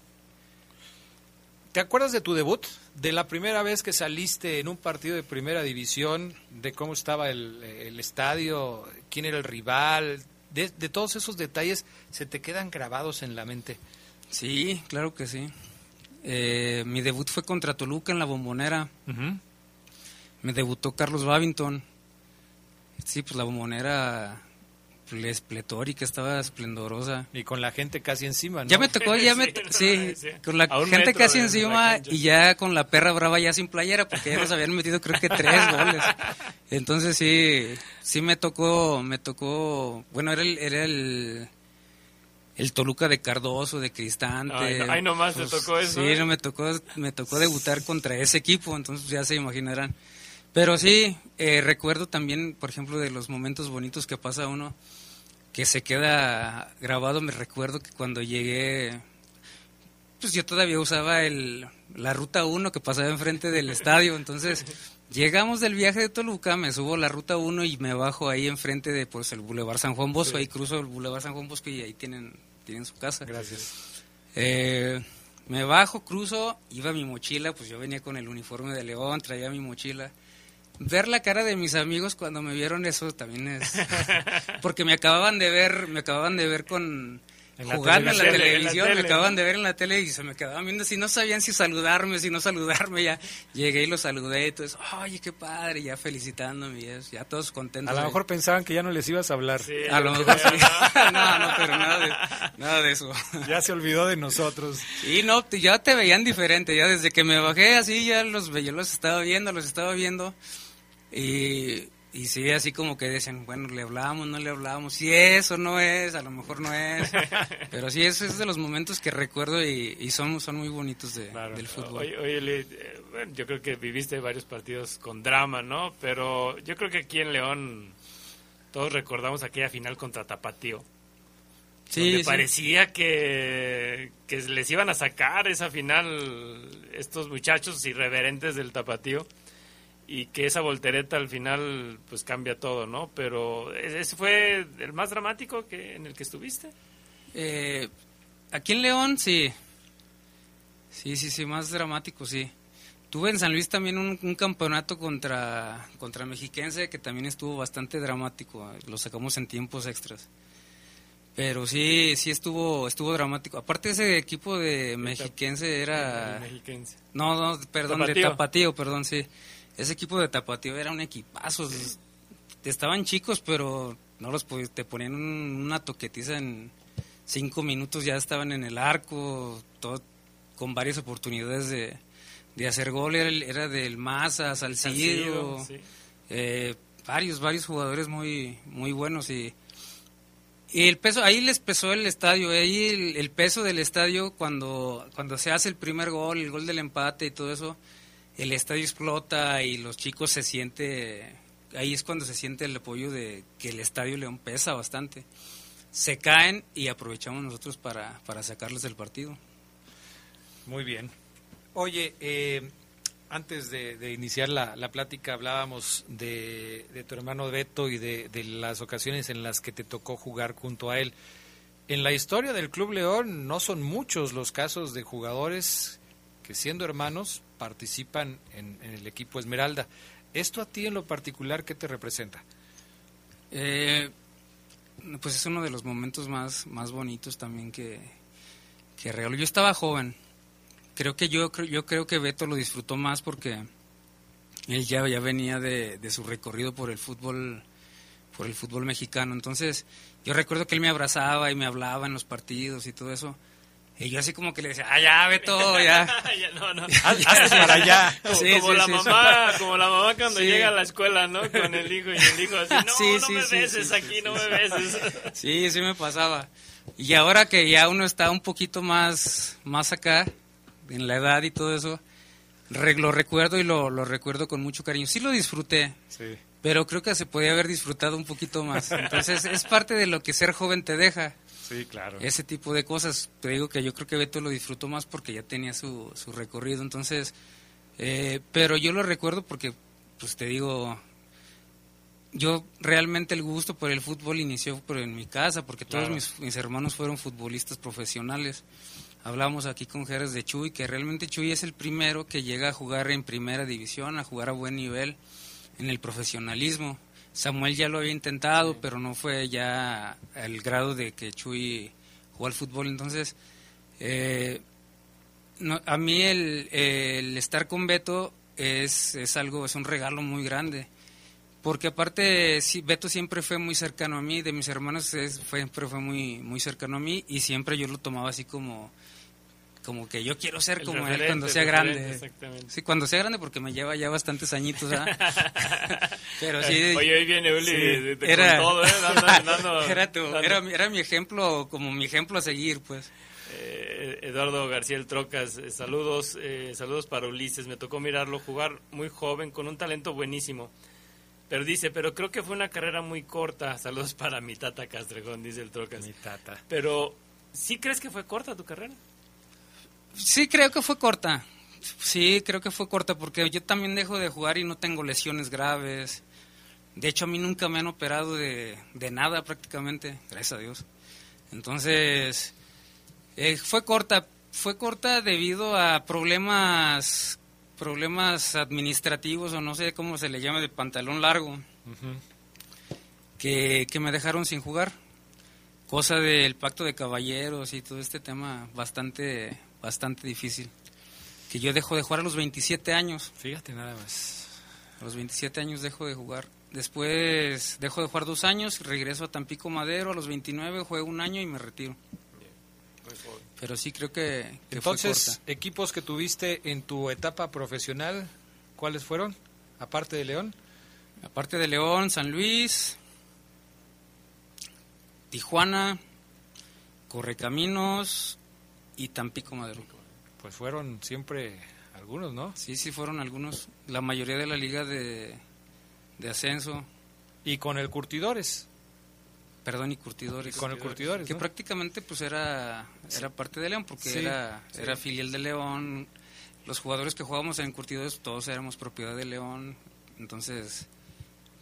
¿Te acuerdas de tu debut? De la primera vez que saliste en un partido de primera división, de cómo estaba el, el estadio, quién era el rival, de, de, todos esos detalles se te quedan grabados en la mente. Sí, claro que sí. Eh, mi debut fue contra Toluca en la bombonera. Uh -huh. Me debutó Carlos Babington. Sí, pues la bombonera pletórica, estaba esplendorosa. Y con la gente casi encima, ¿no? Ya me tocó, ya me sí, sí, con la gente casi encima y ya con la perra brava ya sin playera, porque ya nos habían metido creo que tres goles. Entonces sí, sí me tocó, me tocó, bueno, era el, era el, el Toluca de Cardoso, de Cristante. Ay, no, ay nomás pues, te tocó eso. Sí, no, me tocó, me tocó debutar contra ese equipo, entonces ya se imaginarán. Pero sí, eh, recuerdo también, por ejemplo, de los momentos bonitos que pasa uno, que se queda grabado. Me recuerdo que cuando llegué, pues yo todavía usaba el, la ruta 1 que pasaba enfrente del estadio. Entonces, llegamos del viaje de Toluca, me subo la ruta 1 y me bajo ahí enfrente de pues el Boulevard San Juan Bosco. Sí. Ahí cruzo el Boulevard San Juan Bosco y ahí tienen, tienen su casa. Gracias. Eh, me bajo, cruzo, iba mi mochila, pues yo venía con el uniforme de León, traía mi mochila ver la cara de mis amigos cuando me vieron eso también es porque me acababan de ver me acababan de ver con en jugando en la, tele, televisión en la tele, me acababan de ver en la tele y se me quedaban viendo si no sabían si saludarme si no saludarme ya llegué y los saludé y todo eso. Oye qué padre ya felicitándome ya, ya todos contentos a lo mejor pensaban que ya no les ibas a hablar. Sí, a lo mejor sí. no. No pero nada de, nada de eso. Ya se olvidó de nosotros. Y no ya te veían diferente ya desde que me bajé así ya los yo los estaba viendo los estaba viendo y, y sí, así como que dicen, bueno, le hablábamos, no le hablábamos, si eso no es, a lo mejor no es. Pero sí, eso es de los momentos que recuerdo y, y son, son muy bonitos de, claro. del fútbol. Oye, oye eh, bueno, yo creo que viviste varios partidos con drama, ¿no? Pero yo creo que aquí en León todos recordamos aquella final contra Tapatío. Sí, donde sí. parecía que, que les iban a sacar esa final estos muchachos irreverentes del Tapatío y que esa voltereta al final pues cambia todo, ¿no? Pero ese fue el más dramático que en el que estuviste. Eh, aquí en León sí, sí, sí, sí, más dramático, sí. Tuve en San Luis también un, un, campeonato contra contra Mexiquense que también estuvo bastante dramático. Lo sacamos en tiempos extras. Pero sí, sí estuvo estuvo dramático. Aparte ese equipo de Mexiquense era... Mexiquense. No, no, perdón, Tapatío. de Tapatío, perdón, sí ese equipo de Tapatío era un equipazo. Sí. Estaban chicos, pero no los te ponían una toquetiza en cinco minutos, ya estaban en el arco, todo, con varias oportunidades de, de hacer gol. Era, era del Maza, Salcido, sí. eh, varios, varios jugadores muy, muy buenos y, y el peso, ahí les pesó el estadio, ahí el, el, peso del estadio cuando, cuando se hace el primer gol, el gol del empate y todo eso, el estadio explota y los chicos se siente ahí es cuando se siente el apoyo de que el Estadio León pesa bastante. Se caen y aprovechamos nosotros para, para sacarles el partido. Muy bien. Oye, eh, antes de, iniciar la, plática hablábamos de, tu hermano Beto y de, las ocasiones en las que te tocó jugar junto a él. En la historia del Club León no son muchos los casos de jugadores que siendo hermanos participan en, el equipo Esmeralda. ¿Esto a ti en lo particular qué te representa? Eh, pues es uno de los momentos más, más bonitos también que, que regalo. Yo estaba joven, creo que yo, yo creo que Beto lo disfrutó más porque él ya, ya venía de, su recorrido por el fútbol por el fútbol mexicano. Entonces, yo recuerdo que él me abrazaba y me hablaba en los partidos y todo eso. Y yo así como que le decía, ah, ya, Beto, ya. no, no. Hazte para allá. Como, la mamá, como la mamá cuando llega a la escuela, ¿no? Con el hijo y el hijo así, no, no me beses aquí, no me beses. Sí, sí me pasaba. Y ahora que ya uno está un poquito más, más acá, en la edad y todo eso, lo recuerdo y lo, recuerdo con mucho cariño. Sí lo disfruté, pero creo que se podía haber disfrutado un poquito más. Entonces es parte de lo que ser joven te deja. Sí, claro. Ese tipo de cosas. Te digo que yo creo que Beto lo disfrutó más porque ya tenía su, su recorrido. Entonces, eh, pero yo lo recuerdo porque, pues te digo, yo realmente el gusto por el fútbol inició por en mi casa, porque todos mis, mis, hermanos fueron futbolistas profesionales hablamos aquí con Jerez de Chuy, que realmente Chuy es el primero que llega a jugar en primera división, a jugar a buen nivel en el profesionalismo. Samuel ya lo había intentado, pero no fue ya al grado de que Chuy jugó al fútbol. Entonces, eh, a mí el, estar con Beto es, es algo, es un regalo muy grande. Porque aparte, sí, Beto siempre fue muy cercano a mí, de mis hermanos siempre fue muy, muy cercano a mí y siempre yo lo tomaba así como, como que yo quiero ser como él cuando sea grande. Sí, cuando sea grande porque me lleva ya bastantes añitos. Pero sí. Oye, hoy viene Uli era, todo, ¿eh? era, mi ejemplo, como mi ejemplo a seguir, pues. Eh, Eduardo García El Trocas, eh, saludos, eh, saludos para Ulises. Me tocó mirarlo jugar muy joven, con un talento buenísimo. Pero dice, pero creo que fue una carrera muy corta. Saludos para mi tata Castrejón, dice el Trocas. Mi tata. Pero, ¿sí crees que fue corta tu carrera? Sí, creo que fue corta. Sí, creo que fue corta porque yo también dejo de jugar y no tengo lesiones graves. De hecho, a mí nunca me han operado de, nada prácticamente, gracias a Dios. Entonces, eh, fue corta. Fue corta debido a problemas problemas administrativos o no sé cómo se le llama de pantalón largo que, que me dejaron sin jugar cosa del pacto de caballeros y todo este tema bastante bastante difícil. Que yo dejo de jugar a los 27 años. Fíjate nada más. A los 27 años dejo de jugar. Después dejo de jugar dos años, regreso a Tampico Madero a los 29, juego un año y me retiro. Pero sí creo que, Entonces, equipos que tuviste en tu etapa profesional, ¿cuáles fueron? Aparte de León. Aparte de León, San Luis, Tijuana, Correcaminos, y Tampico Madero. Pues fueron siempre algunos, ¿no? Sí, sí, fueron algunos. La mayoría de la liga de, ascenso. ¿Y con el Curtidores? Perdón, y Curtidores. con el Curtidores. Que prácticamente pues era, era parte de León, porque era, era filial de León. Los jugadores que jugábamos en Curtidores, todos éramos propiedad de León. Entonces,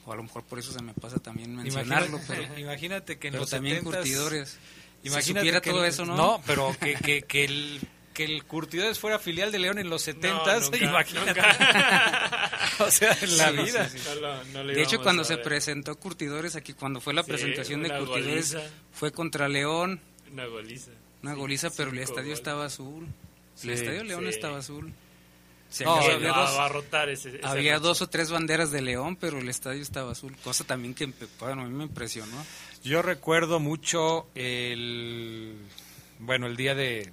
o a lo mejor por eso se me pasa también mencionarlo. pero, imagínate que en pero los también Curtidores. Imagínate todo eso, ¿no? No, pero que, que, que el que el Curtidores fuera filial de León en los 70 imagínate. o sea, en la vida. de hecho, cuando se presentó Curtidores aquí, cuando fue la presentación de Curtidores, fue contra León. Una goliza. Una goliza, pero el estadio estaba azul. El estadio León estaba azul. había, dos, había dos o tres banderas de León, pero el estadio estaba azul. Cosa también que bueno, a mí me impresionó. Yo recuerdo mucho el, bueno, el día de,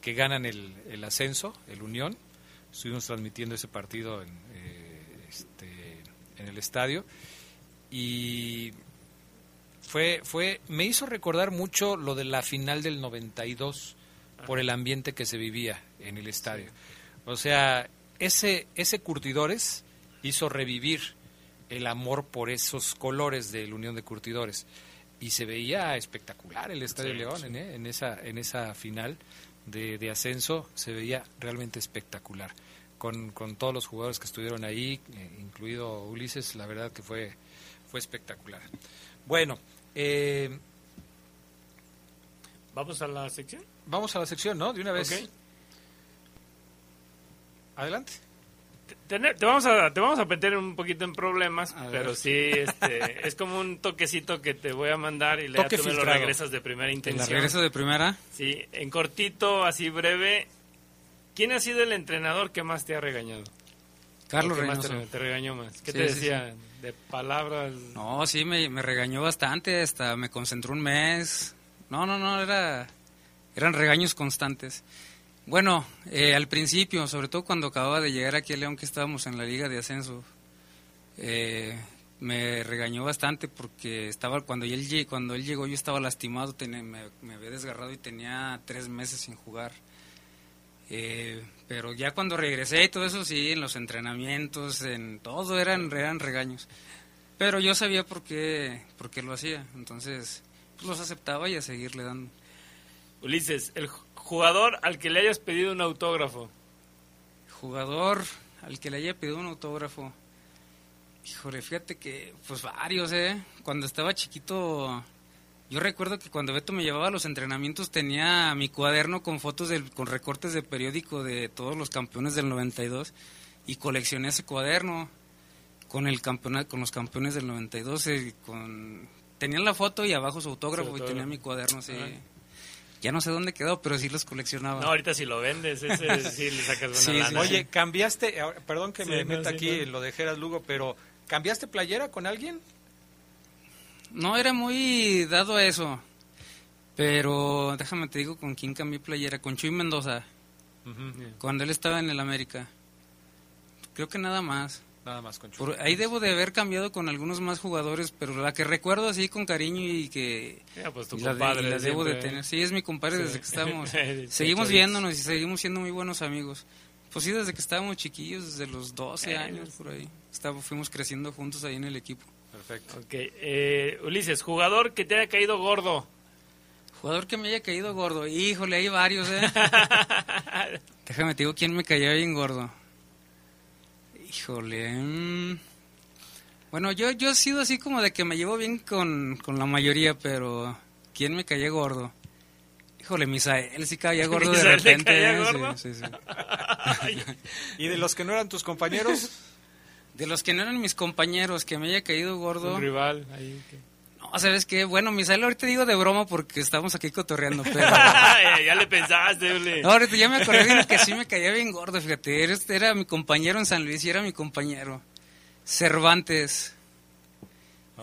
que ganan el, ascenso, el Unión. Estuvimos transmitiendo ese partido en, eh, este, en el estadio y fue, fue, me hizo recordar mucho lo de la final del 92 por el ambiente que se vivía en el estadio. O sea, ese, ese Curtidores hizo revivir el amor por esos colores de la Unión de Curtidores. Y se veía espectacular el Estadio Sí, León sí. ¿eh? en, esa, en esa final de, de ascenso, se veía realmente espectacular. Con, con todos los jugadores que estuvieron ahí, eh, incluido Ulises, la verdad que fue, fue espectacular. Bueno, eh, ¿Vamos a la sección? vamos a la sección, ¿no? De una vez. Ok. Adelante. Te, te vamos a, te vamos a meter un poquito en problemas, A ver. pero sí, este, es como un toquecito que te voy a mandar y le tú me lo regresas de primera ¿La intención. regreso de primera? Sí, en cortito, así breve. ¿Quién ha sido el entrenador que más te ha regañado? Carlos ¿O que más te, Reynoso. te regañó más? ¿Qué Sí, te sí, decía? ¿De palabras? No, sí, me, me regañó bastante, hasta me concentró un mes. No, no, no, era, eran regaños constantes. Bueno, eh, al principio, sobre todo cuando acababa de llegar aquí a León, que estábamos en la Liga de Ascenso, eh, me regañó bastante porque estaba cuando él, cuando él llegó yo estaba lastimado, me, había desgarrado y tenía tres meses sin jugar. Eh, pero ya cuando regresé y todo eso, sí, en los entrenamientos, en todo eran, eran regaños. Pero yo sabía por qué, por qué lo hacía, entonces pues los aceptaba y a seguirle dando. Ulises, el jugador al que le hayas pedido un autógrafo. Jugador al que le haya pedido un autógrafo. Híjole, fíjate que, pues varios, ¿eh? Cuando estaba chiquito, yo recuerdo que cuando Beto me llevaba a los entrenamientos tenía mi cuaderno con fotos, del, con recortes de periódico de todos los campeones del 92 y coleccioné ese cuaderno con el campeonato, con los campeones del 92, eh, con tenían la foto y abajo su autógrafo, Su y tenía mi cuaderno, sí. Ya no sé dónde quedó, pero sí los coleccionaba. No, ahorita si lo vendes, ese sí le sacas buena Sí, sí, lana. Oye, ¿cambiaste? Perdón que Sí, me no, meta sí, aquí no. lo de Geras Lugo, pero ¿cambiaste playera con alguien? No era muy dado a eso. Pero déjame te digo con quién cambié playera. Con Chuy Mendoza. Cuando él estaba en el América. Creo que nada más. Nada más con. Por ahí debo de haber cambiado con algunos más jugadores, pero la que recuerdo así con cariño y que Ya, pues, tu y la, de- compadre y la de debo de tener. Sí, es mi compadre Sí. desde que estamos. Seguimos viéndonos y seguimos siendo muy buenos amigos. Pues sí, desde que estábamos chiquillos, desde los 12 Eh, años por ahí. Estábamos, fuimos creciendo juntos ahí en el equipo. Perfecto. Ok, eh, Ulises, jugador que te haya caído gordo. Jugador que me haya caído gordo. Híjole, hay varios, ¿eh? Déjame te digo quién me cayó bien gordo. Híjole. mm. Bueno, yo, yo he sido así como de que me llevo bien con, con la mayoría, pero ¿quién me caía gordo? Híjole, Misael sí caía gordo de ¿Misael te repente. caía ¿eh? Sí, gordo? sí, sí. ¿Y de los que no eran tus compañeros? De los que no eran mis compañeros, que me haya caído gordo. Un rival ahí. que- No, ¿sabes qué? Bueno, Misael ahorita digo de broma porque estamos aquí cotorreando, pero... ya le pensaste, Uli. No, ahorita ya me acordé de que sí me caía bien gordo, fíjate. Era, era mi compañero en San Luis y era mi compañero. Cervantes.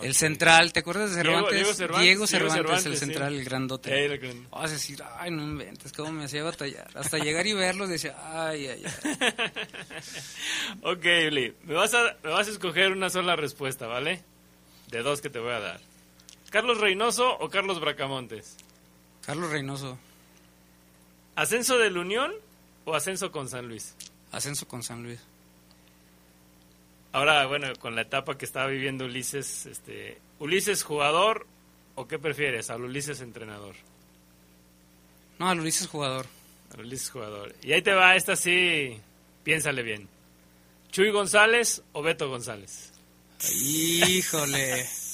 El central, ¿te acuerdas de Cervantes? Diego Cervantes, Diego Diego Cervantes, Cervantes, el sí. central, el grandote. Eh, a decir, ay, no inventes, cómo me hacía batallar. Hasta llegar y verlo, decía, ay, ay, ay. Ok, Uli, me vas, a, me vas a escoger una sola respuesta, ¿vale? De dos que te voy a dar. ¿Carlos Reynoso o Carlos Bracamontes? Carlos Reynoso, ¿Ascenso del Unión o ascenso con San Luis? ascenso con San Luis. Ahora, bueno, con la etapa que estaba viviendo Ulises, este, ¿Ulises jugador o qué prefieres? ¿Al Ulises entrenador? No, al Ulises jugador. Al Ulises jugador. Y ahí te va, esta sí, piénsale bien. ¿Chuy González o Beto González? Híjole.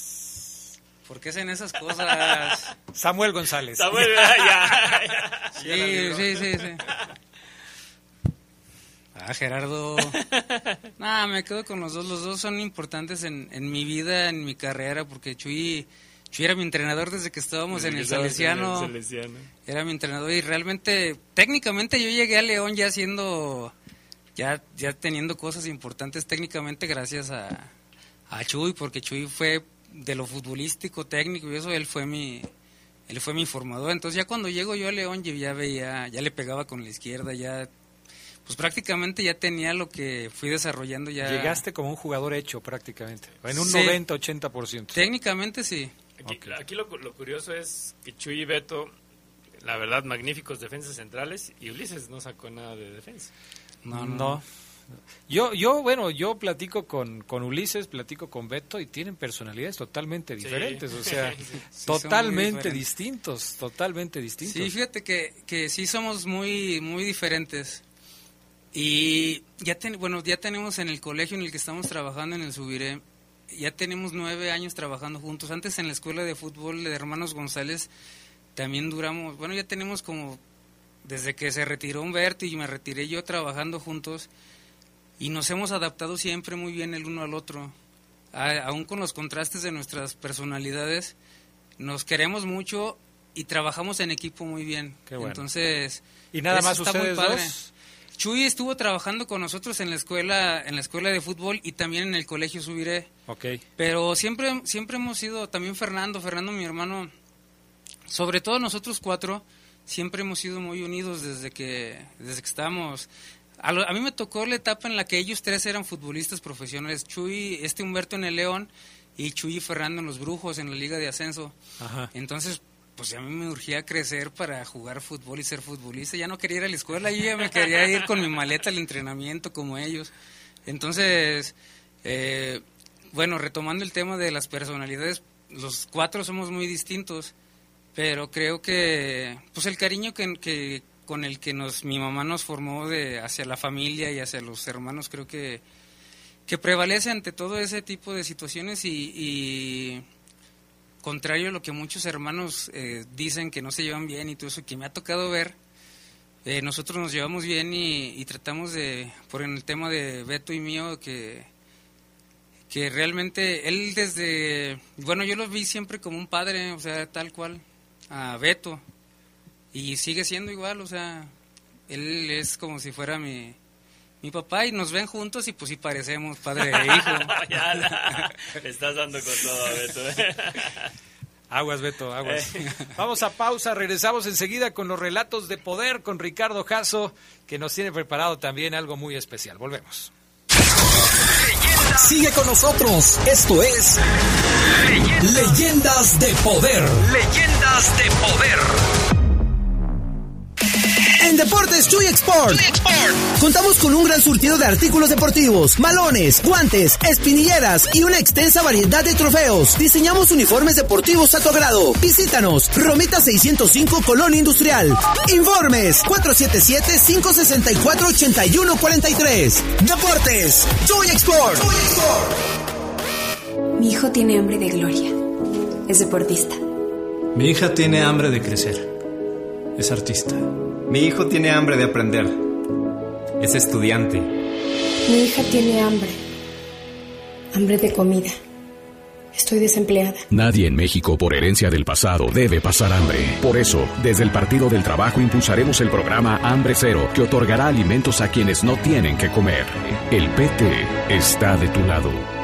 ¿Por qué hacen esas cosas? Samuel González. Samuel, ya, ya. Sí, sí, sí, sí. Ah, Gerardo. Nah, me quedo con los dos. Los dos son importantes en, en mi vida, en mi carrera, porque Chuy, Chuy era mi entrenador desde que estábamos en el Salesiano. en el Salesiano. Era mi entrenador y realmente, técnicamente yo llegué a León ya siendo, ya, ya teniendo cosas importantes técnicamente gracias a, a Chuy, porque Chuy fue de lo futbolístico, técnico y eso, él fue mi, él fue mi formador. Entonces ya cuando llego yo a León ya veía, ya le pegaba con la izquierda, ya, pues prácticamente ya tenía lo que fui desarrollando ya. Llegaste como un jugador hecho prácticamente. En un Sí. 90-80%. Técnicamente sí. Aquí, aquí lo, lo curioso es que Chuy y Beto, la verdad, magníficos defensas centrales, y Ulises no sacó nada de defensa. No, no. No, Yo, yo, bueno, yo platico con, con Ulises, platico con Beto y tienen personalidades totalmente diferentes, o sea, totalmente distintos, totalmente distintos. Sí, fíjate que, que sí somos muy, muy diferentes. Y ya, bueno, ya tenemos en el colegio en el que estamos trabajando, en el Subiré, ya tenemos nueve años trabajando juntos. Antes en la escuela de fútbol de Hermanos González también duramos, bueno, ya tenemos como, desde que se retiró Humberto y me retiré yo trabajando juntos, y nos hemos adaptado siempre muy bien el uno al otro. aún con los contrastes de nuestras personalidades, nos queremos mucho y trabajamos en equipo muy bien. Entonces, ¿y nada más ustedes dos? Chuy estuvo trabajando con nosotros en la escuela, en la escuela de fútbol y también en el colegio Subiré. Okay. Pero siempre, siempre hemos sido, también Fernando, Fernando mi hermano, sobre todo nosotros cuatro, siempre hemos sido muy unidos desde que, desde que estábamos a, mí me tocó la etapa en la que ellos tres eran futbolistas profesionales. Chuy, este Humberto en el León y Chuy y Fernando en los Brujos en la Liga de Ascenso. Entonces, pues a mí me urgía crecer para jugar fútbol y ser futbolista. Ya no quería ir a la escuela, yo ya me quería ir con mi maleta al entrenamiento como ellos. Entonces, eh, bueno, retomando el tema de las personalidades, los cuatro somos muy distintos, pero creo que pues el cariño que, con el que nos mi mamá nos formó de hacia la familia y hacia los hermanos creo que que prevalece ante todo ese tipo de situaciones y, contrario a lo que muchos hermanos eh, dicen que no se llevan bien y todo eso que me ha tocado ver eh, nosotros nos llevamos bien y, tratamos de por el tema de Beto y mío que que realmente él desde bueno yo lo vi siempre como un padre o sea tal cual a Beto y sigue siendo igual, o sea, él es como si fuera mi, mi papá y nos ven juntos y pues sí parecemos padre e hijo. ya estás dando con todo, Beto. ¿eh? Aguas, Beto, aguas. Vamos a pausa, regresamos enseguida con los relatos de poder con Ricardo Jasso, que nos tiene preparado también algo muy especial. Volvemos. Sigue con nosotros, esto es Leyendas de Poder. Leyendas de Poder. En Deportes Chuy Export. Contamos con un gran surtido de artículos deportivos, malones, guantes, espinilleras y una extensa variedad de trofeos. Diseñamos uniformes deportivos a tu agrado. Visítanos, Romita 605 Colón Industrial. Informes 477-564-8143. Deportes Chuy Export. Mi hijo tiene hambre de gloria. Es deportista. Mi hija tiene hambre de crecer. Es artista. Mi hijo tiene hambre de aprender. Es estudiante. Mi hija tiene hambre. Hambre de comida. Estoy desempleada. Nadie en México, por herencia del pasado, debe pasar hambre. Por eso, desde el Partido del Trabajo impulsaremos el programa Hambre Cero, que otorgará alimentos a quienes no tienen que comer. El PT está de tu lado.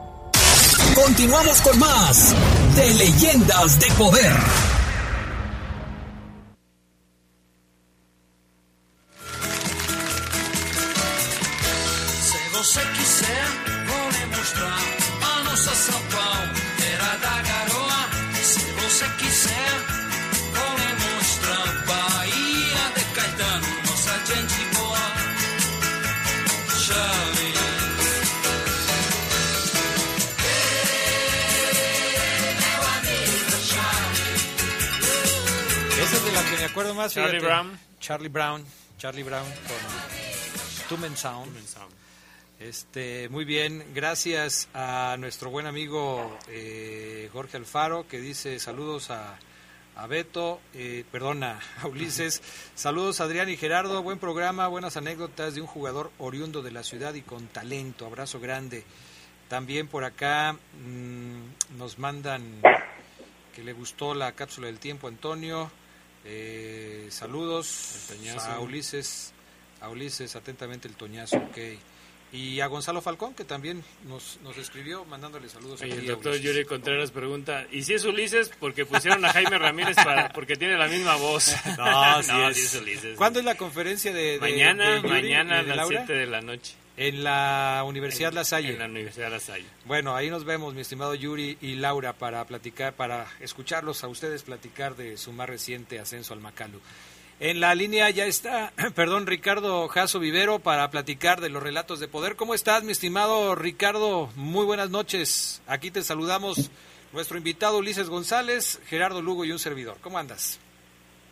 Continuamos con más de Leyendas de Poder. Brown. Charlie Brown con Tumen Sound. Este, muy bien, gracias a nuestro buen amigo eh, Jorge Alfaro que dice saludos a, a Beto, eh, perdona, a Ulises, saludos a Adrián y Gerardo, buen programa, buenas anécdotas de un jugador oriundo de la ciudad y con talento, abrazo grande. También por acá mm, nos mandan que le gustó la cápsula del tiempo, Antonio. Eh, saludos a Ulises, a Ulises, atentamente el Toñazo, ok. Y a Gonzalo Falcón, que también nos, nos escribió mandándole saludos. Y el doctor. Yuri Contreras pregunta, ¿y si es Ulises? Porque pusieron a Jaime Ramírez para, porque tiene la misma voz. No, sí es. sí es Ulises. ¿Cuándo es la conferencia de, de- Mañana, de Yuri mañana a las Laura? 7 de la noche. En la Universidad La Salle. En la Universidad La Salle. Bueno, ahí nos vemos, mi estimado Yuri y Laura, para platicar, para escucharlos a ustedes platicar de su más reciente ascenso al Macalu. En la línea ya está, perdón, Ricardo Jaso Vivero para platicar de los relatos de poder. ¿Cómo estás, mi estimado Ricardo? Muy buenas noches. Aquí te saludamos nuestro invitado Ulises González, Gerardo Lugo y un servidor. ¿Cómo andas?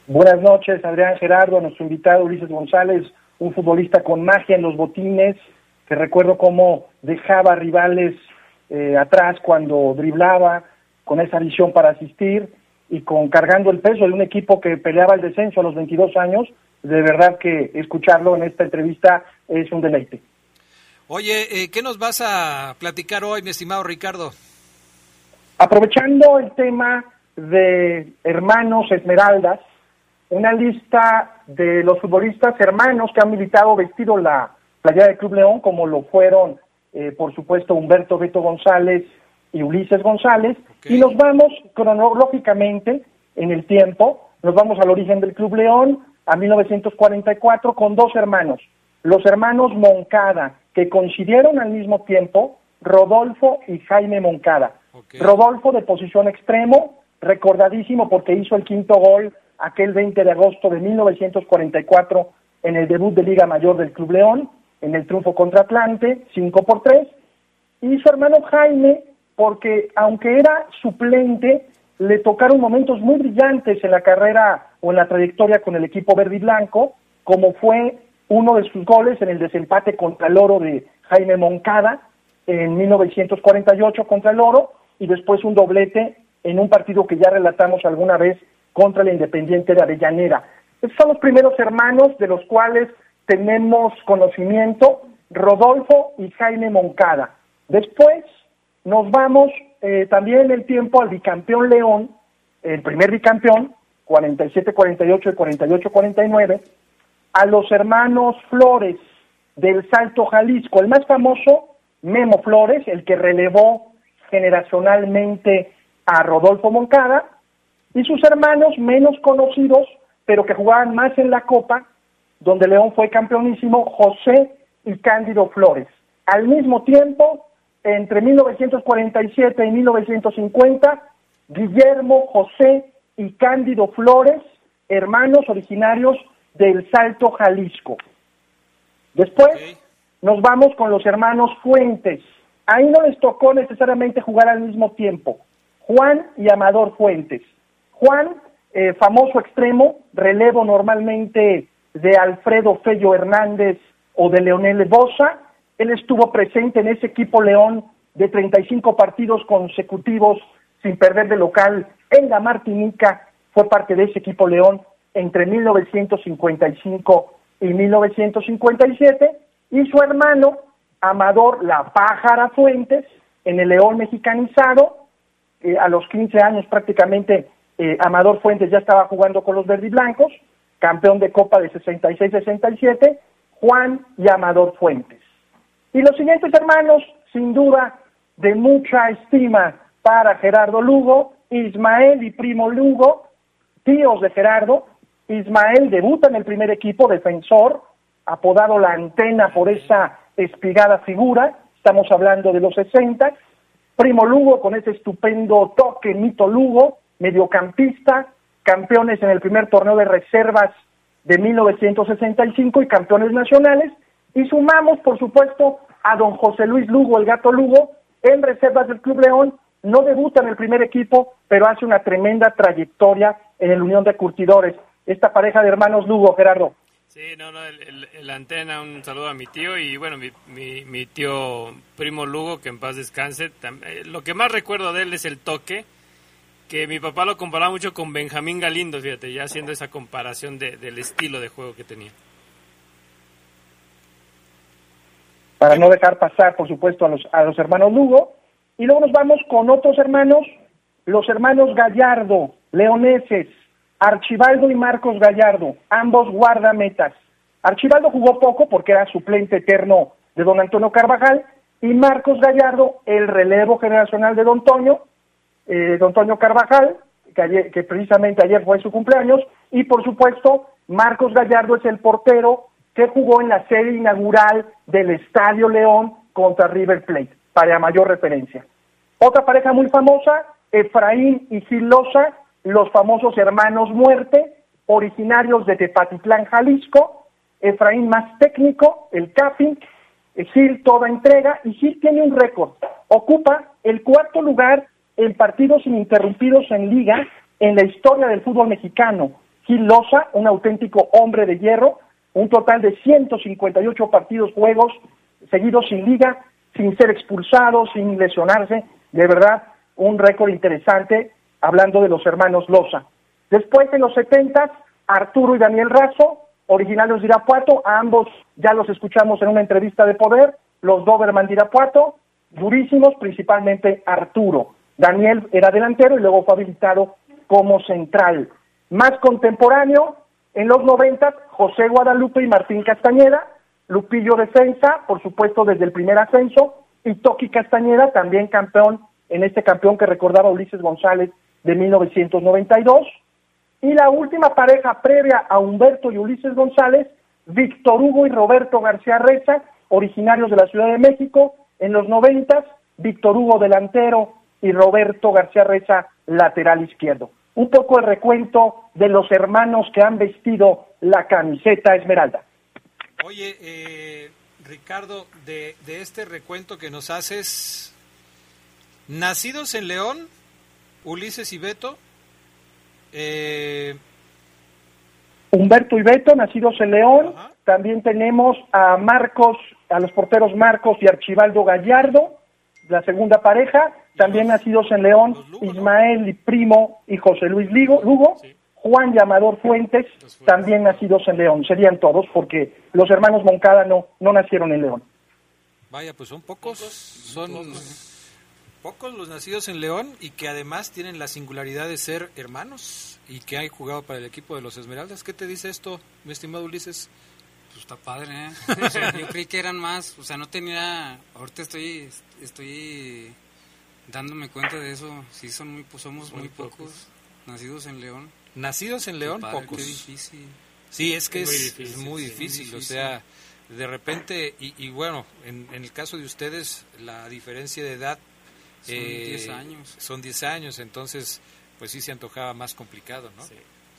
Buenas noches, Adrián Gerardo, nuestro invitado Ulises González, un futbolista con magia en los botines, que recuerdo cómo dejaba rivales eh, atrás cuando driblaba, con esa visión para asistir y con cargando el peso de un equipo que peleaba el descenso a los 22 años. De verdad que escucharlo en esta entrevista es un deleite. Oye, eh, ¿qué nos vas a platicar hoy, mi estimado Ricardo? Aprovechando el tema de hermanos Esmeraldas, una lista de los futbolistas hermanos que han militado vestido la playera del Club León, como lo fueron, eh, por supuesto, Humberto Beto González y Ulises González, y nos vamos cronológicamente en el tiempo, nos vamos al origen del Club León, a 1944, con dos hermanos, los hermanos Moncada, que coincidieron al mismo tiempo, Rodolfo y Jaime Moncada. Rodolfo de posición extremo, recordadísimo porque hizo el quinto gol aquel 20 de agosto de 1944 en el debut de Liga Mayor del Club León, en el triunfo contra Atlante, 5 por 3, y su hermano Jaime, porque aunque era suplente, le tocaron momentos muy brillantes en la carrera o en la trayectoria con el equipo verde y blanco, como fue uno de sus goles en el desempate contra el Oro de Jaime Moncada en 1948 contra el Oro y después un doblete en un partido que ya relatamos alguna vez contra el Independiente de Avellaneda. Estos son los primeros hermanos de los cuales tenemos conocimiento, Rodolfo y Jaime Moncada. Después nos vamos eh, también en el tiempo al bicampeón León, el primer bicampeón, 47-48 y 48-49, a los hermanos Flores del Salto Jalisco, el más famoso, Memo Flores, el que relevó generacionalmente a Rodolfo Moncada, y sus hermanos menos conocidos, pero que jugaban más en la Copa, donde León fue campeonísimo, José y Cándido Flores. Al mismo tiempo, entre 1947 y 1950, Guillermo, José y Cándido Flores, hermanos originarios del Salto Jalisco. Después nos vamos con los hermanos Fuentes. Ahí no les tocó necesariamente jugar al mismo tiempo. Juan y Amador Fuentes. Juan, eh, famoso extremo, relevo normalmente de Alfredo Fello Hernández o de Leonel Bosa. Él estuvo presente en ese equipo León de 35 partidos consecutivos sin perder de local en la Martinica. Fue parte de ese equipo León entre 1955 y 1957. Y su hermano, Amador La Pájara Fuentes, en el León mexicanizado, eh, a los 15 años prácticamente eh, Amador Fuentes ya estaba jugando con los verdiblancos, campeón de Copa de 66-67, Juan y Amador Fuentes. Y los siguientes hermanos, sin duda, de mucha estima para Gerardo Lugo, Ismael y Primo Lugo, tíos de Gerardo. Ismael debuta en el primer equipo defensor, apodado la antena por esa espigada figura, estamos hablando de los 60. Primo Lugo con ese estupendo toque, Mito Lugo, mediocampista, campeones en el primer torneo de reservas de 1965 y campeones nacionales. Y sumamos, por supuesto, a don José Luis Lugo, el gato Lugo, en reservas del Club León. No debuta en el primer equipo, pero hace una tremenda trayectoria en el Unión de Curtidores. Esta pareja de hermanos Lugo, Gerardo. Sí, no, no, el, antena, un saludo a mi tío y bueno, mi, mi, tío primo Lugo, que en paz descanse. Eh, lo que más recuerdo de él es el toque, que mi papá lo comparaba mucho con Benjamín Galindo, fíjate, ya haciendo esa comparación de- del estilo de juego que tenía. para no dejar pasar, por supuesto, a los, a los hermanos Lugo. Y luego nos vamos con otros hermanos, los hermanos Gallardo, leoneses, Archibaldo y Marcos Gallardo, ambos guardametas. Archibaldo jugó poco porque era suplente eterno de don Antonio Carvajal, y Marcos Gallardo, el relevo generacional de don Toño, eh, don Toño Carvajal, que, ayer- que precisamente ayer fue su cumpleaños, y por supuesto, Marcos Gallardo es el portero que jugó en la serie inaugural del Estadio León contra River Plate, para mayor referencia. Otra pareja muy famosa, Efraín y Gil Loza, los famosos hermanos Muerte, originarios de Tepatitlán, Jalisco. Efraín más técnico, el capping, eh, Gil toda entrega, y Gil tiene un récord. Ocupa el cuarto lugar en partidos ininterrumpidos en liga en la historia del fútbol mexicano. Gil Loza, un auténtico hombre de hierro, un total de 158 partidos, juegos seguidos sin liga, sin ser expulsado, sin lesionarse, de verdad, un récord interesante, hablando de los hermanos Loza. Después, en los 70, Arturo y Daniel Razo, originarios de Irapuato, a ambos ya los escuchamos en una entrevista de poder, los Doberman de Irapuato, durísimos, principalmente Arturo. Daniel era delantero y luego fue habilitado como central. Más contemporáneo, en los 90, José Guadalupe y Martín Castañeda, Lupillo defensa, por supuesto desde el primer ascenso, y Toki Castañeda, también campeón, en este campeón que recordaba Ulises González de 1992. Y la última pareja previa a Humberto y Ulises González, Víctor Hugo y Roberto García Reza, originarios de la Ciudad de México, en los 90, Víctor Hugo delantero y Roberto García Reza lateral izquierdo. Un poco el recuento de los hermanos que han vestido la camiseta esmeralda. Oye, eh, Ricardo, de, de este recuento que nos haces, nacidos en León, Ulises y Beto, eh, Humberto y Beto, nacidos en León. También tenemos a Marcos, a los porteros Marcos y Archibaldo Gallardo, la segunda pareja. También nacidos en León, Ismael y Primo y José Luis Ligo- Lugo. Juan Llamador Fuentes, también nacidos en León. Serían todos porque los hermanos Moncada no, no nacieron en León. vaya, pues son pocos, son pocos los nacidos en León y que además tienen la singularidad de ser hermanos y que han jugado para el equipo de los Esmeraldas. ¿Qué te dice esto, mi estimado Ulises? Pues está padre, ¿eh? O sea, yo creí que eran más, o sea, no tenía, ahorita estoy, estoy dándome cuenta de eso, sí son muy, pues somos muy, Muy pocos, pocos. nacidos en León. Nacidos en León, padre, pocos. Qué difícil. Sí, es que Es es, muy es difícil, muy sí, difícil, muy o sea, de repente, y, y bueno, en, en el caso de ustedes, la diferencia de edad... Son 10 años. Son 10 años, entonces, pues sí se antojaba más complicado, ¿no?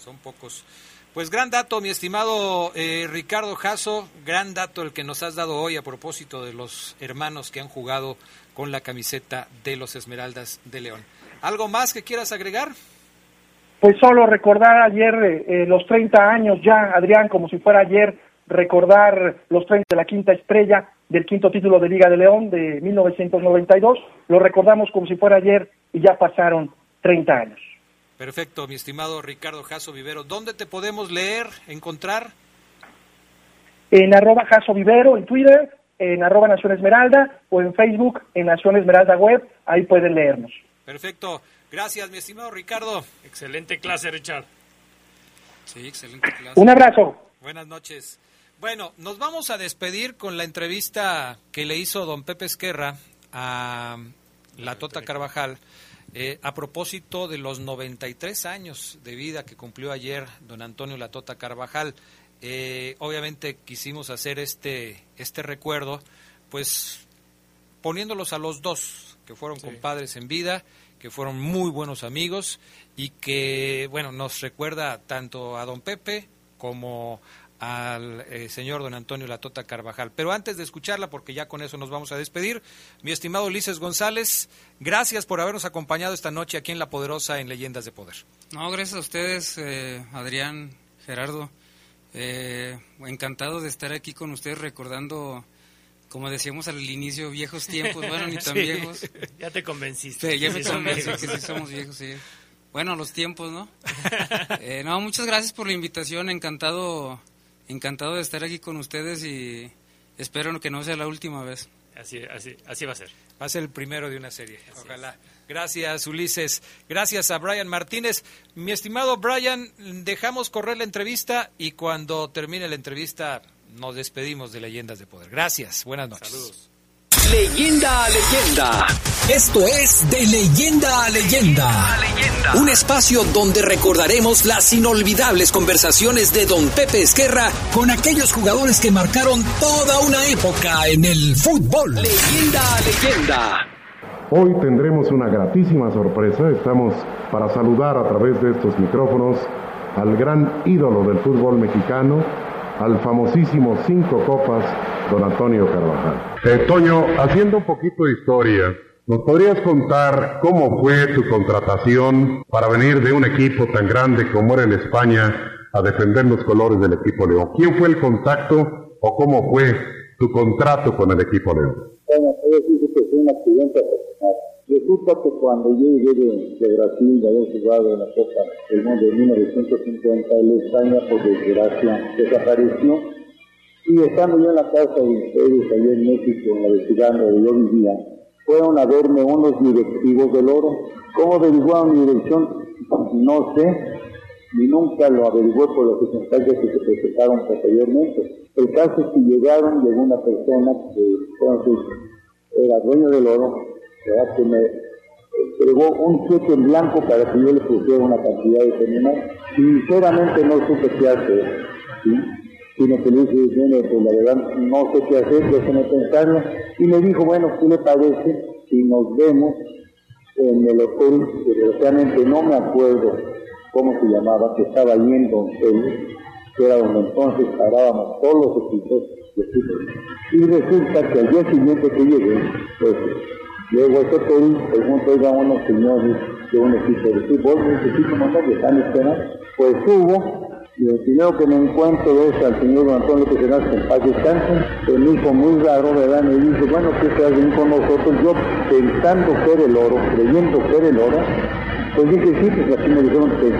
Son pocos. Pues gran dato, mi estimado eh, Ricardo Jasso, gran dato el que nos has dado hoy a propósito de los hermanos que han jugado con la camiseta de los Esmeraldas de León. ¿Algo más que quieras agregar? Pues solo recordar ayer eh, eh, los 30 años ya, Adrián, como si fuera ayer, recordar los 30 de la quinta estrella del quinto título de Liga de León de 1992. Lo recordamos como si fuera ayer y ya pasaron 30 años. Perfecto, mi estimado Ricardo Jasso Vivero. ¿Dónde te podemos leer, encontrar? En arroba Jaso Vivero en Twitter, en arroba Nación Esmeralda o en Facebook en Nación Esmeralda Web, ahí pueden leernos. Perfecto. Gracias, mi estimado Ricardo. Excelente clase, Richard. Sí, excelente clase. Un abrazo. Buenas noches. Bueno, nos vamos a despedir con la entrevista que le hizo don Pepe Esquerra a la Tota Carvajal eh, a propósito de los 93 años de vida que cumplió ayer don Antonio La Tota Carvajal. Eh, obviamente quisimos hacer este, este recuerdo, pues poniéndolos a los dos, que fueron compadres en vida, que fueron muy buenos amigos y que, bueno, nos recuerda tanto a don Pepe como al eh, señor don Antonio Latota Carvajal. Pero antes de escucharla, porque ya con eso nos vamos a despedir, mi estimado Ulises González, gracias por habernos acompañado esta noche aquí en La Poderosa en Leyendas de Poder. No, gracias a ustedes, eh, Adrián, Gerardo. Eh, encantado de estar aquí con ustedes recordando, como decíamos al inicio, viejos tiempos. Bueno, ni tan Sí, viejos. Ya te convenciste. Sí, ya me Sí, son convencí viejos. que sí somos viejos, sí. Bueno, los tiempos, ¿no? Eh, no, muchas gracias por la invitación. Encantado, encantado de estar aquí con ustedes y espero que no sea la última vez. Así, así, así va a ser. Va a ser el primero de una serie, ojalá. Gracias, Ulises. Gracias a Brian Martínez. Mi estimado Brian, dejamos correr la entrevista y cuando termine la entrevista nos despedimos de Leyendas de Poder. Gracias, buenas noches. Leyenda a leyenda. Esto es De Leyenda a Leyenda. Un espacio donde recordaremos las inolvidables conversaciones de Don Pepe Esquerra con aquellos jugadores que marcaron toda una época en el fútbol. Leyenda a leyenda. Hoy tendremos una gratísima sorpresa. Estamos para saludar a través de estos micrófonos al gran ídolo del fútbol mexicano, al famosísimo Cinco Copas, don Antonio Carvajal. Eh, Toño, haciendo un poquito de historia, ¿nos podrías contar cómo fue tu contratación para venir de un equipo tan grande como era en España a defender los colores del equipo León? ¿Quién fue el contacto o cómo fue tu contrato con el equipo León? Bueno, puedo decir que fue un accidente personal. Resulta que cuando yo llegué de, de Brasil, de haber jugado en la Copa del Mundo de 1950, el España, por desgracia, desapareció. Y estando yo en la casa de ustedes, allá en México, en la ciudad donde yo vivía, fueron a verme unos directivos del oro. ¿Cómo averiguaron mi dirección? No sé, ni nunca lo averigué por los circunstancias que se presentaron posteriormente. El caso es que llegaron, llegó una persona que era dueño del oro, ¿verdad? que me entregó un cheque en blanco para que yo le pusiera una cantidad determinada. Sinceramente no supe qué hacer. Sino que le dije, pues la verdad no sé qué hacer, déjeme pensarlo. Y me dijo, bueno, ¿qué le parece si nos vemos en el hotel, que desgraciadamente no me acuerdo cómo se llamaba, que estaba ahí en Donceles, que era donde entonces parábamos todos los equipos de fútbol. Y resulta que al día siguiente que llegué, pues llego a ese hotel, pregunto a unos señores de un equipo de fútbol, necesito mandar que están esperando. Pues subo, y el primero que me encuentro es al señor don Antonio se nace en paz descanse, me hizo muy raro, ¿verdad? Me dice, bueno, ¿qué estás bien con nosotros? Yo pensando que era el oro, creyendo que era el oro, pues dije, sí, pues así me dijeron que,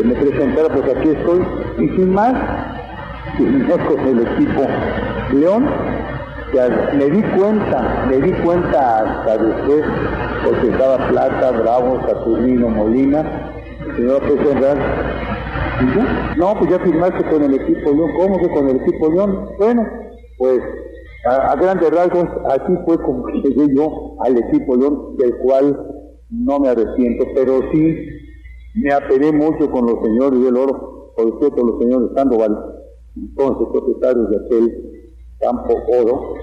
que me presentara, pues aquí estoy. Y sin más, vine con el equipo León, al- me di cuenta, me di cuenta hasta después, porque estaba Plata, Bravo, Saturnino, Molina, el señor presentar. ¿Y? No, pues ya firmaste con el equipo León. ¿Cómo que con el equipo León? Bueno, pues a, grandes rasgos, así fue como llegué yo al equipo León, del cual no me arrepiento, pero sí me apelé mucho con los señores del oro, por cierto, los señores Sandoval, entonces propietarios de aquel campo oro,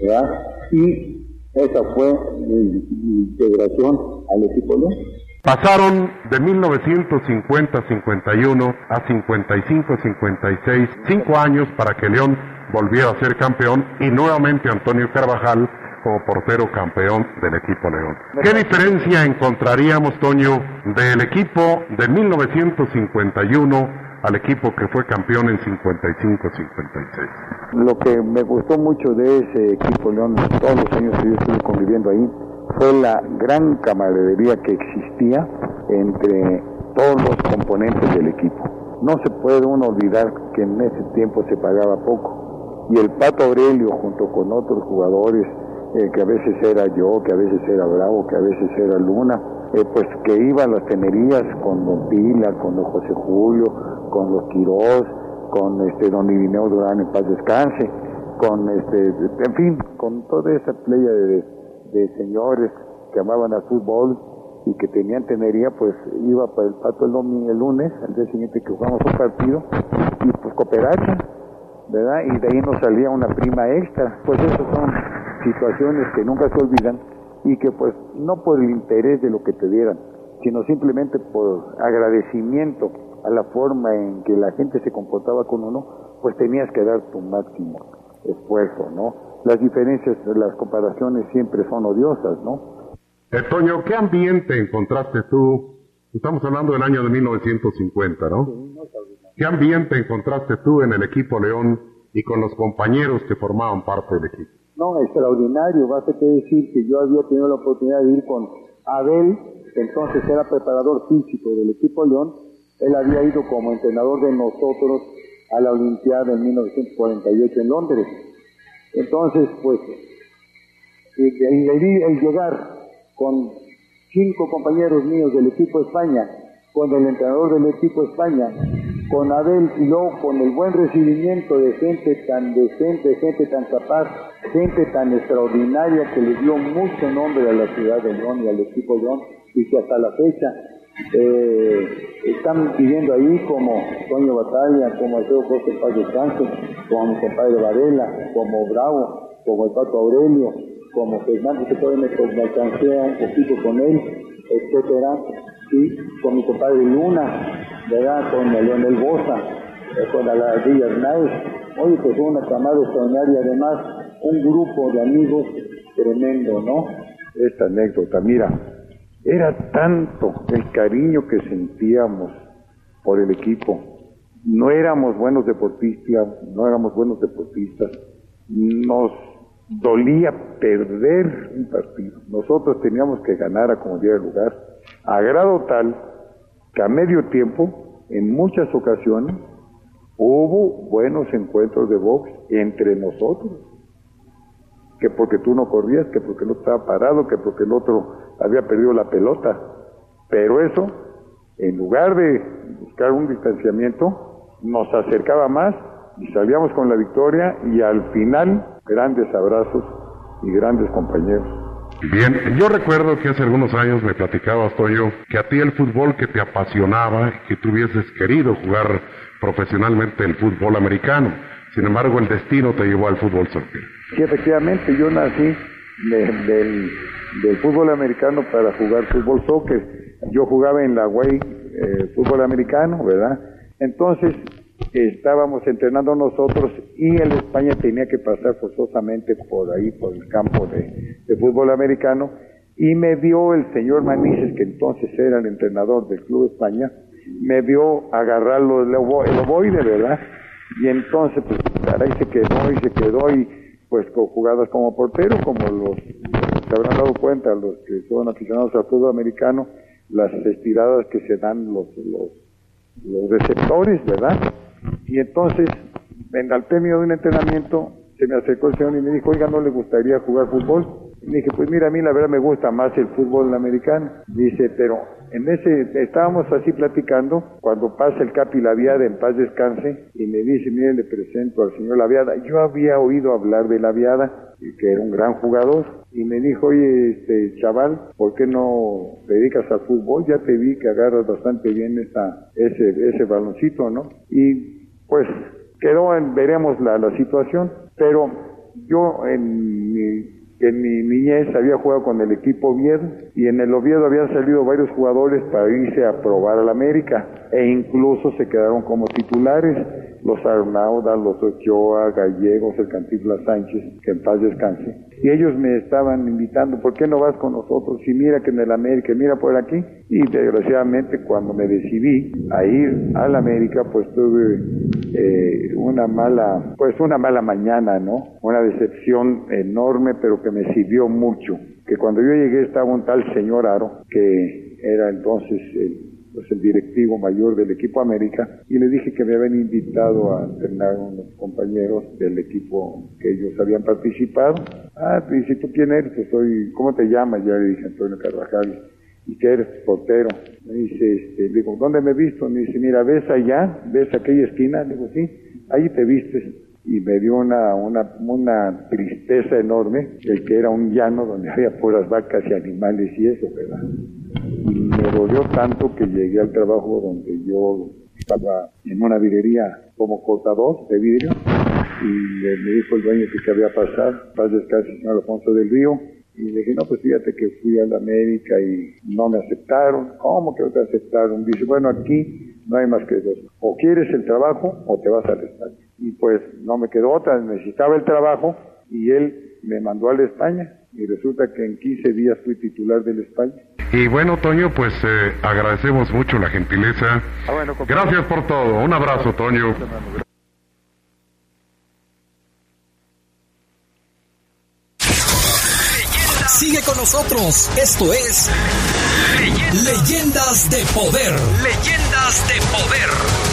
¿verdad? Y esa fue mi, mi integración al equipo León. Pasaron de 1950-51 a 55-56, cinco años para que León volviera a ser campeón y nuevamente Antonio Carvajal como portero campeón del equipo León. ¿Qué diferencia encontraríamos, Toño, del equipo de 1951 al equipo que fue campeón en 55-56? Lo que me gustó mucho de ese equipo León, todos los años que yo estuve conviviendo ahí, fue la gran camaradería que existía entre todos los componentes del equipo. No se puede uno olvidar que en ese tiempo se pagaba poco. Y el Pato Aurelio, junto con otros jugadores, eh, que a veces era yo, que a veces era Bravo, que a veces era Luna, eh, pues que iban a las tenerías con Don Pila, con Don José Julio, con los Quirós, con este Don Irineo Durán en paz descanse, con este, en fin, con toda esa playa de, de señores que amaban al fútbol y que tenían tenería, pues iba para el pato el domingo, el lunes, al día siguiente que jugamos un partido, y pues cooperacha, ¿verdad? Y de ahí nos salía una prima extra. Pues esas son situaciones que nunca se olvidan y que pues no por el interés de lo que te dieran, sino simplemente por agradecimiento a la forma en que la gente se comportaba con uno, pues tenías que dar tu máximo esfuerzo, ¿no? Las diferencias, las comparaciones siempre son odiosas, ¿no? Eh, Toño, ¿qué ambiente encontraste tú? Estamos hablando del año de 1950, ¿no? ¿Qué ambiente encontraste tú en el equipo León y con los compañeros que formaban parte del equipo? No, extraordinario. Basta que decir que yo había tenido la oportunidad de ir con Abel, que entonces era preparador físico del equipo León. Él había ido como entrenador de nosotros a la Olimpiada en 1948 en Londres. Entonces, pues, el, el- el llegar con cinco compañeros míos del equipo España, con el entrenador del equipo España, con Abel y luego con el buen recibimiento de gente tan decente, gente tan capaz, gente tan extraordinaria que le dio mucho nombre a la ciudad de León y al equipo León y que hasta la fecha eh, están viviendo ahí como Toño Batalla, como Alfredo José Paz Descanso, como mi compadre Varela, como Bravo, como el Pato Aurelio, como Fernando, que todavía me, me alcancé un poquito con él, etcétera, y con mi compadre Luna, ¿verdad? Con el Leonel Bosa, eh, con la Villa Hernández. Oye, pues una camada extraordinaria, además un grupo de amigos tremendo, ¿no? Esta anécdota, mira, era tanto el cariño que sentíamos por el equipo. No éramos buenos deportistas, no éramos buenos deportistas. Nos dolía perder un partido. Nosotros teníamos que ganar a como diera lugar, a grado tal que a medio tiempo, en muchas ocasiones, hubo buenos encuentros de box entre nosotros. Que porque tú no corrías, que porque no estaba parado, que porque el otro había perdido la pelota. Pero eso, en lugar de buscar un distanciamiento, nos acercaba más y salíamos con la victoria y al final grandes abrazos y grandes compañeros. Bien, yo recuerdo que hace algunos años me platicabas, Toño, que a ti el fútbol que te apasionaba, que tú hubieses querido jugar profesionalmente el fútbol americano. Sin embargo, el destino te llevó al fútbol soccer. Sí, efectivamente, yo nací de- del, fútbol americano para jugar fútbol soccer. Yo jugaba en la Way eh, fútbol americano, ¿verdad? Entonces estábamos entrenando nosotros y el España tenía que pasar forzosamente por ahí, por el campo de, fútbol americano y me vio el señor Manises, que entonces era el entrenador del Club España, me vio agarrarlo el ovoide, ¿verdad? Y entonces, pues, caray, se quedó y se quedó y pues con jugadas como portero, como los, se habrán dado cuenta los que son aficionados al fútbol americano, las estiradas que se dan los, los, receptores, ¿verdad? Y entonces, en al término de un entrenamiento, se me acercó el señor y me dijo, oiga, ¿no le gustaría jugar fútbol? Le dije, pues mira, a mí la verdad me gusta más el fútbol americano. Dice, pero en ese, estábamos así platicando, cuando pasa el Capi Laviada, en paz descanse, y me dice, mire, le presento al señor Laviada. Yo había oído hablar de Laviada, que era un gran jugador, y me dijo, oye, este chaval, ¿por qué no te dedicas al fútbol? Ya te vi que agarras bastante bien esa, ese, ese baloncito, ¿no? Y pues quedó en, veremos la, la situación, pero yo en mi, en mi niñez había jugado con el equipo Oviedo y en el Oviedo habían salido varios jugadores para irse a probar al América e incluso se quedaron como titulares los Arnauda, los Ochoa, Gallegos, el Cantinflas Sánchez, que en paz descanse. Y ellos me estaban invitando, ¿por qué no vas con nosotros? Y mira que en el América, mira por aquí. Y desgraciadamente cuando me decidí a ir al América, pues tuve eh, una mala, pues una mala mañana, ¿no? Una decepción enorme, pero que me sirvió mucho. Que cuando yo llegué estaba un tal señor Aro, que era entonces el pues el directivo mayor del equipo América y le dije que me habían invitado a entrenar unos compañeros del equipo que ellos habían participado. Ah, te dice, ¿tú quién eres? Pues soy, ¿cómo te llamas? Ya le dije, Antonio Carvajal. ¿Y qué eres? Portero. Me dice, este, le digo, ¿dónde me he visto? Me dice, mira, ¿ves allá? ¿Ves aquella esquina? Le digo, sí, ahí te vistes. Y me dio una, una, una tristeza enorme, el que era un llano donde había puras vacas y animales y eso, ¿verdad? Y me dolió tanto que llegué al trabajo donde yo estaba en una vidrería como cortador de vidrio y me dijo el dueño que qué había pasado, paz descanse señor Alfonso del Río y le dije, no, pues fíjate que fui a la América y no me aceptaron. ¿Cómo que no te aceptaron? Dice, bueno, aquí no hay más que dos. O quieres el trabajo o te vas al España. Y pues no me quedó otra, necesitaba el trabajo y él me mandó al España y resulta que en 15 días fui titular del España. Y bueno, Toño, pues eh, agradecemos mucho la gentileza. Ah, bueno. Gracias por todo. Un abrazo, Toño. Sigue con nosotros. Esto es Leyendas de Poder. Leyendas de poder.